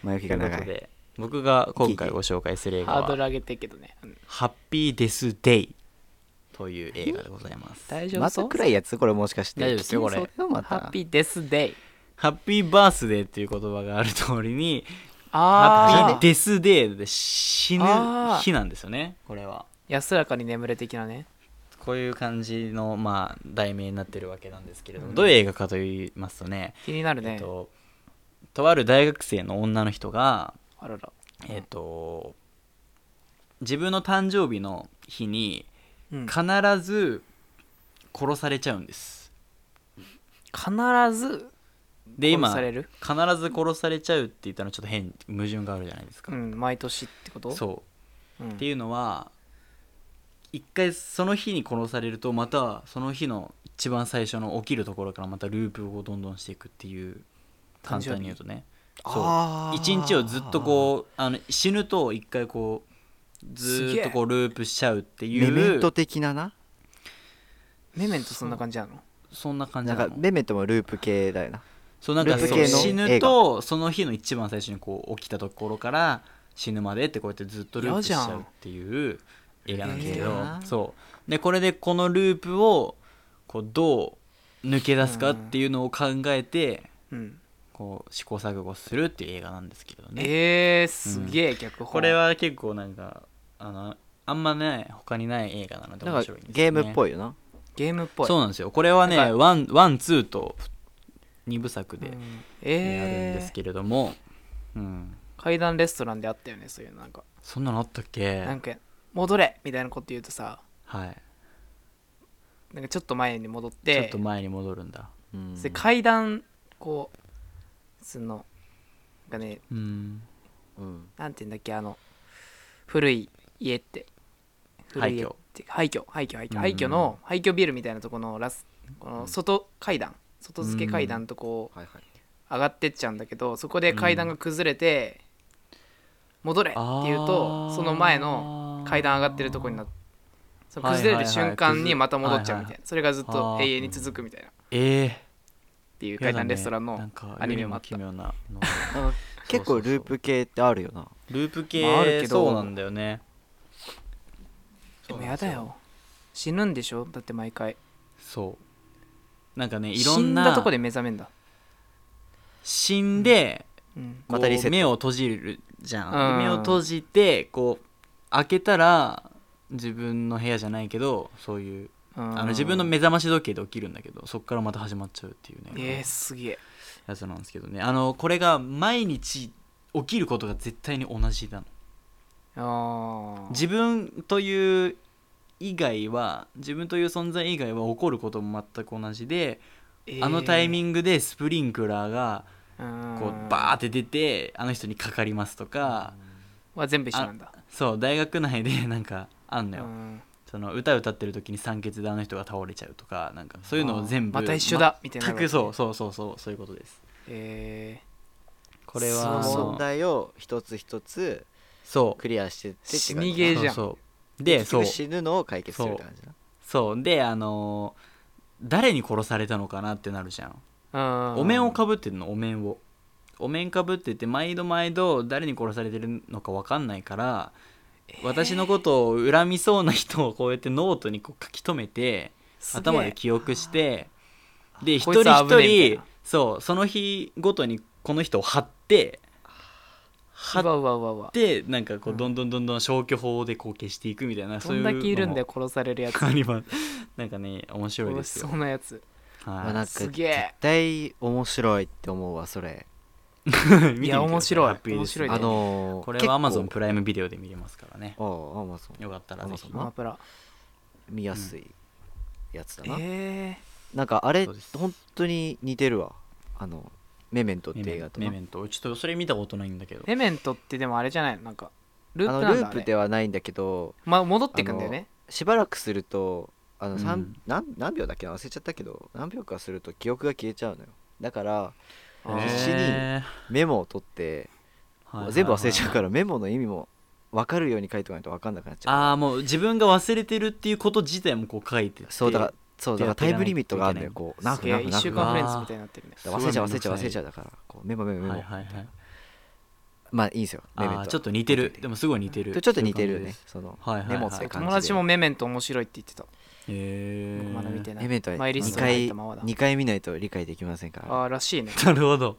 前置きとが長い僕が今回ご紹介する映画はハードル上げてるけどね。うん「ハッピーデス・デイ」という映画でございます。ま大丈夫そう？た暗いやつ？これもしかして。大丈夫ですよこれ。ハッピーデスデイ。ハッピーバースデーっていう言葉がある通りにハッピーデスデーで死ぬ日なんですよねこれは。安らかに眠れ的なね。こういう感じのまあ題名になってるわけなんですけれども、うん。どういう映画かと言いますとね気になるね。えっと、とある大学生の女の人が、あらら。えっと、自分の誕生日の日にうん。必ず殺されちゃうんです。必ずで今殺される？必ず殺されちゃうって言ったらちょっと変矛盾があるじゃないですか、うん毎年ってこと？そう。うん。っていうのは一回その日に殺されるとまたその日の一番最初の起きるところからまたループをどんどんしていくっていう簡単に言うとね。そう。あー一日をずっとこうあの死ぬと一回こうずーっとこうループしちゃうっていメメントう的なな？メメントそんな感じなの？そんな感じなんなのかメメントもループ系だよな。そうなんかループそう系の死ぬとその日の一番最初にこう起きたところから死ぬまでってこうやってずっとループしちゃうっていう映画なんですけど嫌じゃんそう。でこれでこのループをこうどう抜け出すかっていうのを考えてうん。こう試行錯誤するっていう映画なんですけどね。えーすげえ脚本。これは結構なんかあのあんまね他にない映画なのでなんか面白いんですよ、ね、ゲームっぽいいよな。ゲームっぽい。そうなんですよ。これはねなんかワンワンツーと2部作でうん。やるんえーですけれども、うん。階段レストランであったよねそういうのなんか。そんなのあったっけ？なんか戻れみたいなこと言うとさはい。なんかちょっと前に戻っちょてっと前に戻るんだ。うん。で階段こうその。なんかねうん。うん。なんて言うんだっけあの古い家って。古い家って。廃墟廃墟廃うん墟廃墟の廃墟ビルみたいなとこのラスこの外階段。外付け階段とこう上がってっちゃうんだけどそこで階段が崩れて戻れって言うとその前の階段上がってるとこになってその崩れる瞬間にまた戻っちゃうみたいな。それがずっと永遠に続くみたいな。っええていう階段レストランのアニメもあった。奇妙なの。あ結構ループ系ってあるよな。ループ系、まああるけど。そうなんだよね。でもやだよ。死ぬんでしょ？だって毎回。そう。なんかねいろんな。死んだとこで目覚めんだ。死んで、うん。またリセット。目を閉じるじゃん、うん。で目を閉じてこう開けたら自分の部屋じゃないけどそういうあの自分の目覚まし時計で起きるんだけどそこからまた始まっちゃうっていうね、えー、すげえ。やつなんですけどね。あのこれが毎日起きることが絶対に同じなの。あー。自分という以外は自分という存在以外は起こることも全く同じで、あのタイミンングでスプリンクラーがグこうバーって出てあの人にかかりますとかは全部一緒なんだ。そう大学内で なんかあんのよ、うん。その歌歌ってる時に酸欠であの人が倒れちゃうとかなんかそういうのを全部また一緒だみたいな全くそうそうそうそうそういうことです。えこれそうはそう。問題を一つ一つそう。クリアしてってって死にゲーじゃん。そうそうでそう。死ぬのを解決するって感じな。そう。であのー誰に殺されたのかなってなるじゃん。お面をかぶってるのお面を。お面かぶってて毎度毎度誰に殺されてるのか分かんないから、私のことを恨みそうな人をこうやってノートにこう書き留めて頭で記憶してで一こいつ人一危ねえみたい人なそうその日ごとにこの人を貼って貼ってなんかこううん。どんどんどんどん消去法でこう消していくみたいなどんだけいるんだよよ殺されるやつ。あります。なんかね面白いですよ。そんなやつ。はまあなんかすげえ。絶対面白いって思うわそれ。い。や面白い。面白いねあのーこれは Amazon 結プライムビデオで見れますからね。構。ああ Amazon よかったらぜひ。Amazon マープラ。見やすいやつだな、えなんかあれそうです。本当に似てるわ。あのメメントって映画となメメント。ちょっとそれ見たことないんだけど。メメントってでもあれじゃない？のなんかループなんだあれループではないんだけどまあ、戻っていくんだよね。しばらくするとあの、うん。三何何秒だっけな？忘れちゃったけど何秒かすると記憶が消えちゃうのよ。だから必死にへメモを取って全部忘れちゃうからメモの意味も分かるように書いておかないと分かんなくなっちゃう。ああもう自分が忘れてるっていうこと自体もこう書いてて。そうだからそうだからタイムリミットがあるのよやってこう何すげえ1分何分何分週間フレンズみたいになってるね。忘れちゃう忘れちゃう忘れちゃう。だからこうメモメモメモ、はいはいはい。まあいいんですよ。メメントちょっと似てる。でもすごい似てる。ちょっと似てるよね。そのはいはいはい。メモって感じで。友達もメメント面白いって言ってた。へ僕まだ見てえない。メメントは2マイリストに入っ回二回見ないと理解できませんから。ああらしいね。なるほど。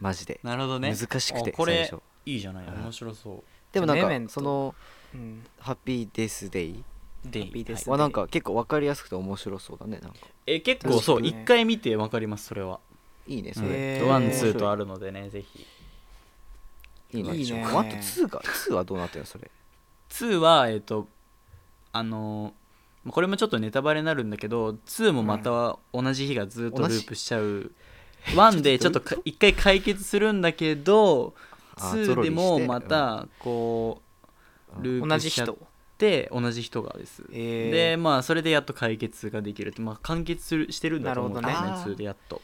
マジで。なるほどね。難しくてあこれ最初。いいじゃない。うん面白そでもなんかメメント。そのうん。ハッピーデスデイうでハッピーデスはなんか結構分かりやすくて面白そうだねなんか。え結構そう確かに。ね一回見てわかりますそれは。いいねそうん。れ。へー。ワンツーとあるのでねぜひ。いいね。いいね。あと2が2はどうなってるのそれ？2はえっ、とあのーこれもちょっとネタバレになるんだけど2もまた同じ日がずっとループしちゃう。1でちょっとか一回解決するんだけどあゾロ2でリして？もまたこうルー同プしちゃっじ人て同じ人がです。えー。でまあそれでやっと解決ができるまあ完結するしてるんだと思う。んですねなるほどね。2でやっと、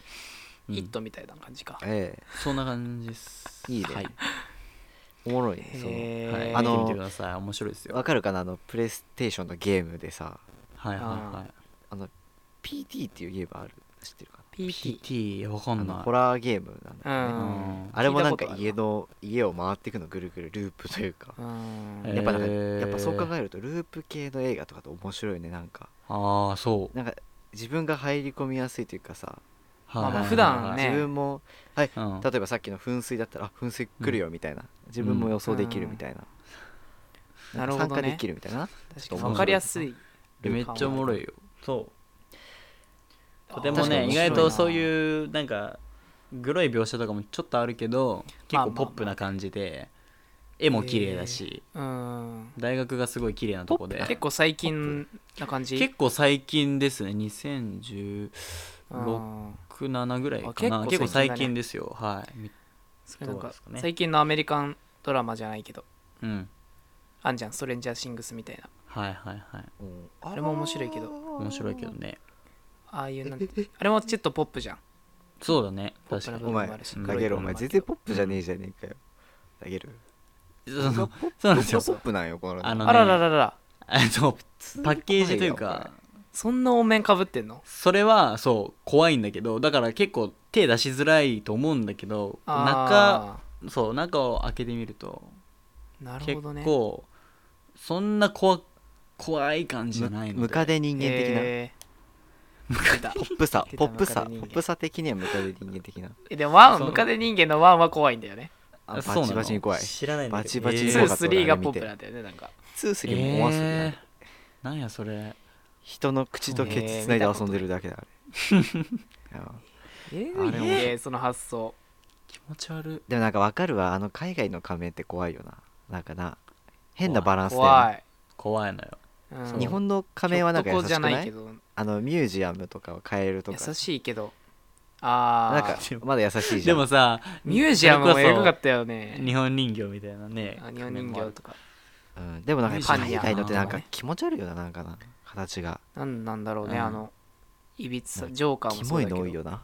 うん。イットみたいな感じか。えそんな感じです。いいね。はい、えおもろいねその。へーはい、あの見てください。面白いですよ。わかるかな？あのプレイステーションのゲームでさ。はいはいはい。あの PT っていうゲームある？知ってるか PT PT わかなんあない。のホラーゲームなんだよね、うん。うん。あれもなんか家の家を回っていくのぐるぐるループというか、うん。えーやっぱなんか、やっぱそう考えるとループ系の映画とかって面白いねなんか。ああそう。なんか自分が入り込みやすいというかさ。はい。まあ普段ね。自分もはい。うん。例えばさっきの噴水だったらあ噴水来るよみたいな、自分も予想できるみたいな、うん。なるほどね。参加できるみたいな。確かに。分かりやすい。めっちゃおもろいよ。そうとてもね意外とそういうなんかグロい描写とかもちょっとあるけど結構ポップな感じで絵も綺麗だしうん。大学がすごい綺麗なとこで。結構最近な感じ？結構最近ですね。2016うん7ぐらいかな。あ結構結構最近ですよ。はい。みそれなんか最近のアメリカンドラマじゃないけど。うん。あんじゃん。ストレンジャーシングスみたいな。はいはいはい。うん。あれも面白いけど。面白いけどねああいうなんてあれもちょっとポップじゃん。そうだね。確かに。お前部分もあるしうんあげるお前全然ポップじゃねえじゃねえかよ。あげる。そうなんですよ。ポップなんよこのあのねあららららパッケージというかそんなお面かぶってんの？それはそう怖いんだけどだから結構手出しづらいと思うんだけど中あそう中を開けてみるとーなる結ほどね。構そんな怖怖い感じじゃないので。ムカデ人間的な。へー出たポップさ。ポップさ。ポップさ的にはムカデ人間的な。えでもワンそうムカデ人間のワンは怖いんだよね。あバチバチに怖い。知らないバチバチに怖かった。スリーがポップなんだよねなんか。ツースリーも思わすぎない、えー。なんやそれ。人の口とケツつないで遊んでるだけだあれ。え あれも。えーその発想。気持ち悪い。でもなんかわかるわ。あの海外の仮面って怖いよな。なんかな。変なバランスだよね。怖い。怖いのよ。うん日本の仮面はなんか優しくない？ないけどあのミュージアムとかを変えるとか。優しいけど。あなんかあまだ優しいじゃん。でもさミュージアムもエグかったよね。日本人形みたいなねあ日本人形とか。うん、でもなんか海外のってなんかね気持ち悪いよななんかな形が。なんなんだろうね、うん。あのいびつさジョーカーもそうだけど。の多いよな。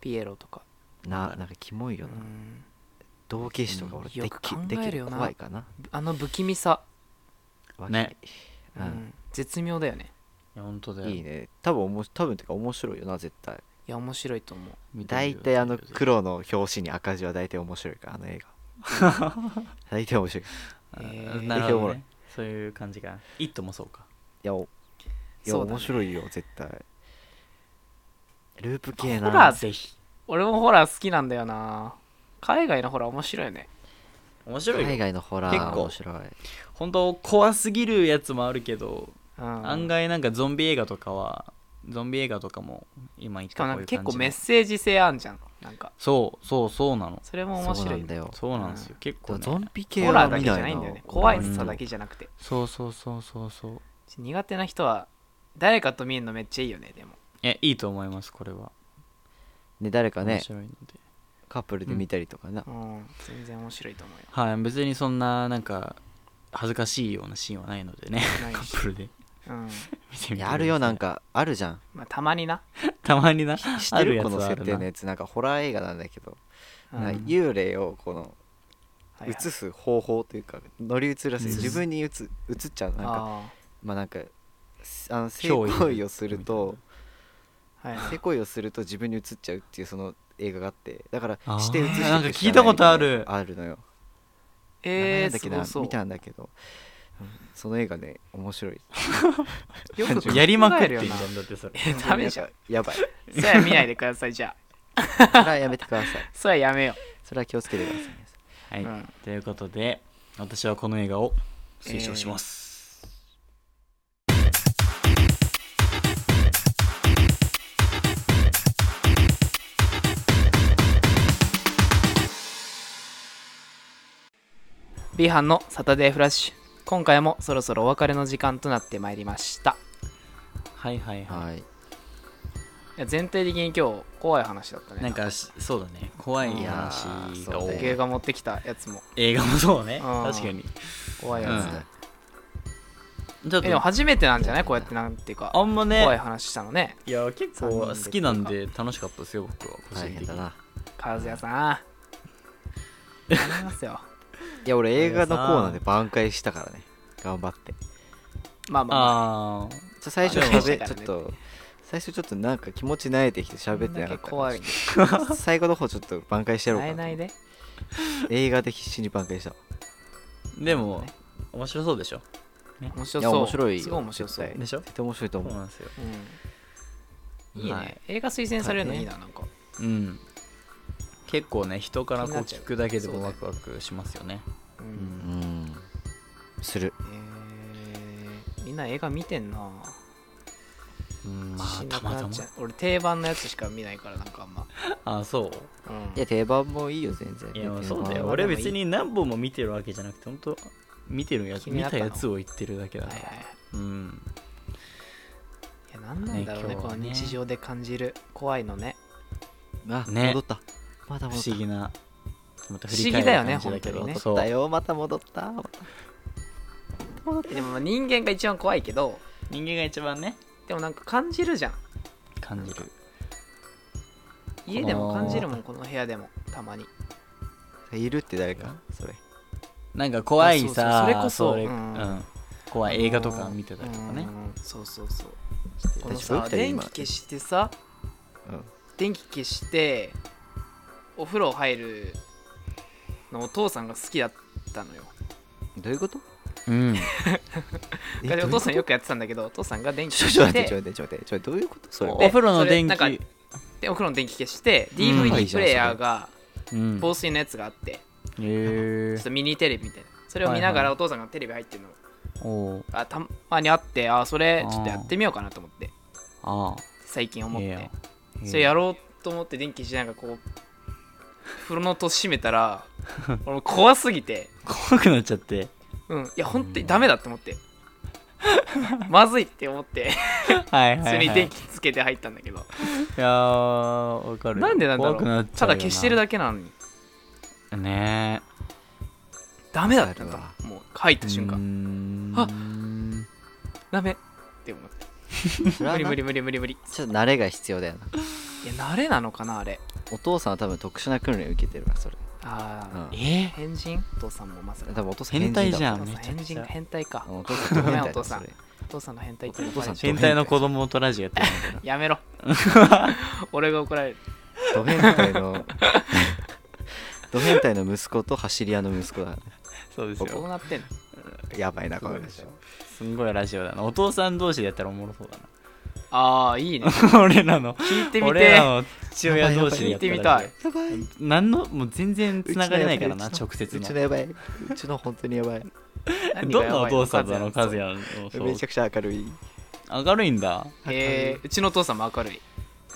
ピエロとか。ななんかキモいような、ん。道化師とか俺でよく考きできるよな。怖いかな。あの不気味さ、わね。ううん。ん、絶妙だよね。いや本当だよ。いいね。多分おも多分ってか面白いよな絶対。いや面白いと思う。見てみて大体あの黒の表紙に赤字は大体面白いからあの映画大体面白い。いえーなるほどね。そういう感じか「イット!」もそうか。やおいや、そうだね。面白いよ絶対。ループ系ホラなーぜひ。俺もホラー好きなんだよな。海外のホラー面白いよね。面白いよ海外のホラー結構。面白い。本当怖すぎるやつもあるけど、うん案外なんかゾンビ映画とかはゾンビ映画とかも今言ったこうんいう結構メッセージ性あんじゃん。なんか。そうそうそうなの。それも面白ないんだよ。そうなんですよ、結構、ね、ゾンビ系ホラはーだけじゃな見ないんだよね。怖いさだけじゃなくて。そうそうそうそうそう。苦手な人は誰かと見るのめっちゃいいよねでも。えいいと思いますこれは。ね誰かね面白いので。カップルで見たりとかな、うん。全然面白いと思うよ。はい別にそんななんか恥ずかしいようなシーンはないのでね。カップルでうん。見てみていやあるよなんかかあるじゃん。まあたまにな、たまにな。知ってあるこの設定のやつ。な。んかホラー映画なんだけど、うん。なんか幽霊をこのはいはい。映す方法というか乗り移らせうん。自分に映映っちゃうなんかあまあなんかあの性行為をするとあはいはい。性行為をすると自分に映っちゃうっていうその映画があって。だからあー。して映してなんか聞いたことある。あるのよ。名前えー、なんだっけなすごそう見たんだけど。うんその映画ね面白い。よくやりまくるよなんだってそれ。えダメじゃん。やばい。それは見ないでくださいじゃあ。それはやめてください。それはやめよそれは気をつけてくださいはい、うん。ということで私はこの映画を推奨します、B 班のサタデーフラッシュ今回もそろそろお別れの時間となってまいりました。はいはいはい、はい。いや全体的に今日怖い話だったね。なんかしそうだね。怖い話が多い。映画持ってきたやつも。映画もそうね。うん。確かに。怖いやつ、うん。ちょっえでもと初めてなんじゃない？こうやってなんていうかあんまね。怖い話したのね。いや結構好きなんで楽しかったですよ僕は。個人的に。大変だな和也さん。頼みますよ いや俺映画のコーナーで挽回したからね。頑張って。まあまあ、まあ、あちょ最初あでも喋ちょっと最初ちょっとなんか気持ち慣れてきて喋ってなかった怖い最後の方ちょっと挽回してやろうかなないないで。映画で必死に挽回したーでも面白そうでしょ？いや面白そう。面白いよ。すごい面白そう、でしょ？絶対面白いと思う。そうなんですよ。うん、いいね、はい映画推薦されるのいいななんか。うん結構ね人からこう聞くだけでもワクワクしますよね。う、うん。うんする。えー、みんな映画見てんな。うん。まあたまたま。俺定番のやつしか見ないからなんかあんま、あそう。うん。いや定番もいいよ全然。いやそうだよ。俺別に何本も見てるわけじゃなくて本当見てるやつ見たやつを言ってるだけだから。はいはいうん。いや何なんだろうねこの日常で感じる怖いのね。あね。戻ったまだ不思議なまた不思議だよね本当にね。そう。戻った。よまた戻った。またでもまあ人間が一番怖いけど。人間が一番ね。でもなんか感じるじゃん。感じる。家でも感じるもんこの部屋でも。たまに。いるって誰か？それ。なんか怖いさあそれこそれうん。うん。怖い映画とか見てたりとかね。うん。そうそうそう。このさ電気消してさうん。電気消してお風呂入るのお父さんが好きだったのよ。どういうこと？うん。お父さんよくくやってたんだけどお父さんが電気ちょ消しててちょ待ってちょちょ待ってどういうこと？それでお風呂の電それなんか気でお風呂の電気消してうん。DVD プレイヤーがうん。防水のやつがあってへえちょっとミニテレビみたいな。それを見ながらお父さんがテレビ入ってるの。あたまにあってあそれちょっとやってみようかなと思ってあ最近思って。それやろうと思って電気しながらこう風呂の戸閉めたら 俺もう怖すぎて。怖くなっちゃって。うん。いや本当にダメだって思って。まずいって思って。はいはい、普はい、通に電気つけて入ったんだけど。いやーわかるなんでなんだろ怖くなっうたちゃうよな。だ消してるだけなのにね。ダメだって思ったもう入ったえ瞬間。間あダメって思って。無理無理無理無理無理。ちょっと慣れが必要だよないや慣れなのかなあれ？お父さんは多分特殊な訓練を受けてるわそれ。ああ、うん。え？変人？お父さんもまさか。多分お父さん変態じゃん変人変態かうん。お父さんごめお父さんお父さんの変態ってお父さん変態の子供とラジオやってるんだよやめろ。俺が怒られる。ド変態のド変態の息子と走り屋の息子だ そうですどようなってんの。やばいなこの人。すんごいラジオだな。お父さん同士でやったらおもろそうだああいいね。な 俺らの。聞いてみ俺らての父親同士でやったら聞いてみたい。やばい。何のもう全然つながれないからなうちの直接の。うちのやばい。うちの本当にやばい。どんなお父さんだの和也也のそうめちゃくちゃ明るい。明るいんだ。えー、うちのお父さんも明るい。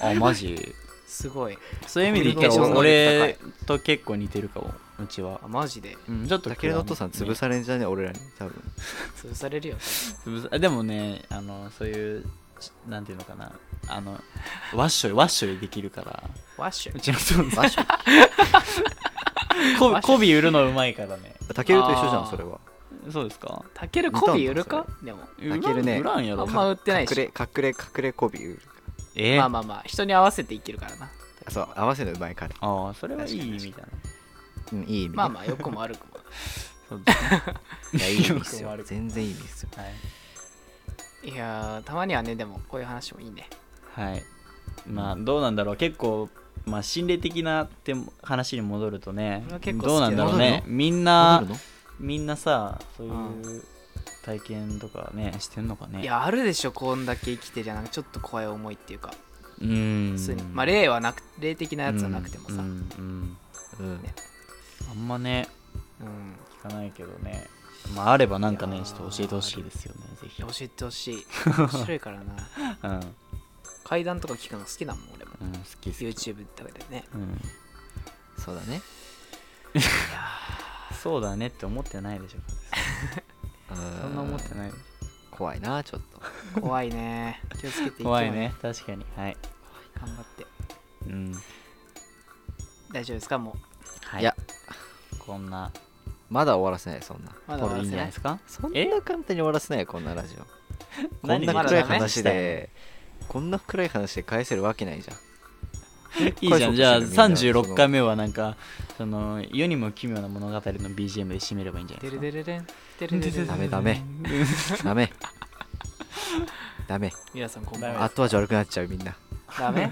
あマジ？すごい。そういう意味で言ったら俺と結構似てるかもうちは。あマジで？うんちょっとたけるのお父さん潰されんじゃね俺らに多分。潰されるよ潰さでもねあのそういうしなんていうのかな。あのワッショイワッショイできるから。ワッシュうちの父場所こコビ売るのうまいからね。タケルと一緒じゃあーんそれは。そうですか？タケルコビ売るか？でも。タケルね。売らんやろ。あんま売ってないし。隠れ隠れ隠れコビ売る。え？まあまあまあ。人に合わせていけるからな。あそう合わせるのうまいから。ああそれはいい意味だね。うんいい意味。ねまあまあ良くも悪くも。そうですね。いやいい意味っすよ。よくも悪くも。全然いい意味っすよ。はいいやーたまにはねでもこういう話もいいね。はい。まあどうなんだろう。結構まあ心霊的なって話に戻るとねどうなんだろうね。みん戻なみんなさそういう体験とかねしてんのかね？いやあるでしょこんだけ生きてりゃ。なんかちょっと怖い思いっていうか。うーんまあ霊はなく霊的なやつはなくてもさ。うんうんうん。ね。あんまねうん。聞かないけどねまああればなんかねちょっと教えてほしいですよね。ぜひ。教えてほしい。面白いからな。うん。階段とか聞くの好きだもん俺も。うん好き好き YouTube とかでね。うん。そうだね。そうだねって思ってないでしょ。うそんな思ってない怖いなちょっと。怖いね。気をつけてい怖いね。確かに。はい。頑張って。うん。大丈夫ですかもはい。いや。こんなまだ終わらせないそんな。うまだこれいいん終わらせない。じゃないですか？そんな簡単に終わらせないよこんなラジオ。こん何な暗い話でこんな暗い話で返せるわけないじゃん。いいじゃん。じゃあ返そうとしてるみんな36回目はなんかその世にも奇妙な物語の BGM で締めればいいんじゃないデですか？ルデルレンデルデルレン。ダメダメ。ダメ。ダメ。皆さんこんばんダメは。後味悪くなっちゃうみんな。ダメ？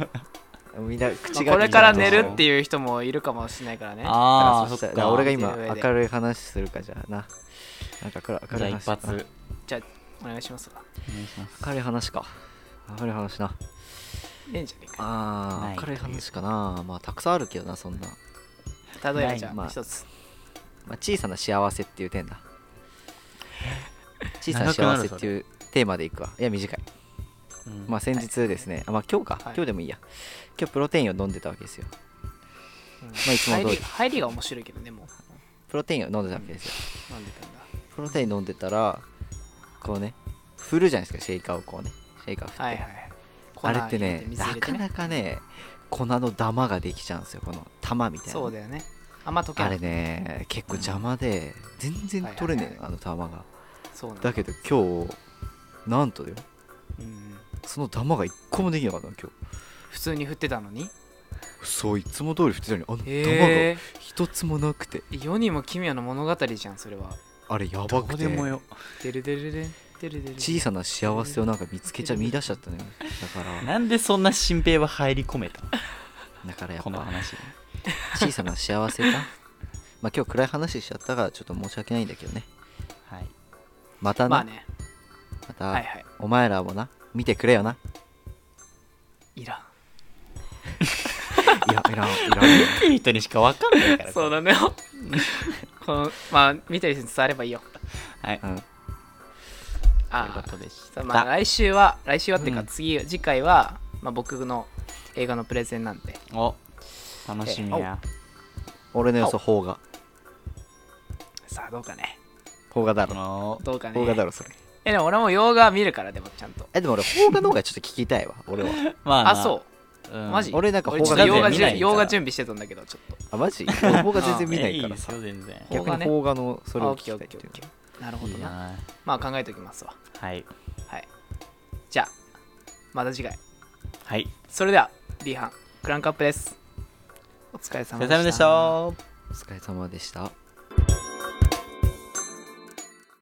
みんな口がまあこれから寝るうっていう人もいるかもしれないからね。ああそっか。俺が今明るい話するかじゃあな。なんか暗明じゃあるい話一発。じゃあお願いしますわ。お願いします。明るい話か。明るい話な。ええんじゃねえか。ないあー明るい話かな。まあたくさんあるけどなそんな、例えばじゃああ一つ。まあ、小さな幸せっていう点だ。小さな幸せっていうテーマでいくわ。いや短いうんまあ先日ですね、あまあ今日か、はい。今日でもいいや。今日プロテインを飲んでたわけですよ。うん。まあいつも通り。入り入りが面白いけどねもプロテインを飲んでたわけですよ。う飲んでたんだ。プロテイン飲んでたらこうね振るじゃないですかシェイカーをこうね。シェイカー振って、はいはいあれってねね。なかなかね粉のダマができちゃうんですよこの玉みたいな。そうだよね。あんま溶けない。あれね結構邪魔で全然取れねえの、はあの玉が。そうだけど今日なんとだよ。うんその玉が一個もできなかったの今日。普通に振ってたのに？そういつも通り振ってたのにあの玉がへえ一つもなくて。世にも奇妙な物語じゃんそれは。あれやばどくて。うでもよデルデルレンデルデル。小さな幸せをなんか見つけちゃ見出しちゃったのよ。だから。なんでそんな新平は入り込めたの？だからやっぱこの話。に小さな幸せか。まあ今日暗い話しちゃったからちょっと申し訳ないんだけどね。はい。またな、まあね。また、はいはい。お前らもな見てくれよな。いらん。いやいらんいらん。見てる人にしか分かんないからそうだね。このまあ見てる人に伝わればいいよ。はい。うん。あとでした。まあ来週は来週はっていうかうん。次、次回は、まあ、僕の映画のプレゼンなんで。お楽しみや。俺の予想邦画。さあどうかね。邦画だろ。お。どうかね。邦画だろそれ えでも俺も洋画見るからでもちゃんと。えでも俺邦画の方がちょっと聞きたいわ 俺は。まあなあ。そう。うん。マジ？俺なんか俺ちょっ邦画と洋画準全然見ないから。洋画準備してたんだけどちょっと。あマジ？俺邦画全然見ないえいですから さよ全然。邦画ね。逆に邦画のそれあをオッケーオッケ聞きたいっていうーオッケーなるほいどな。いな。まあ考えておきますわ。はい。はい。じゃあまた次回。はい。それでは B 班クランクアップです。お疲れお様でした。疲れ様でした。お疲れ様でした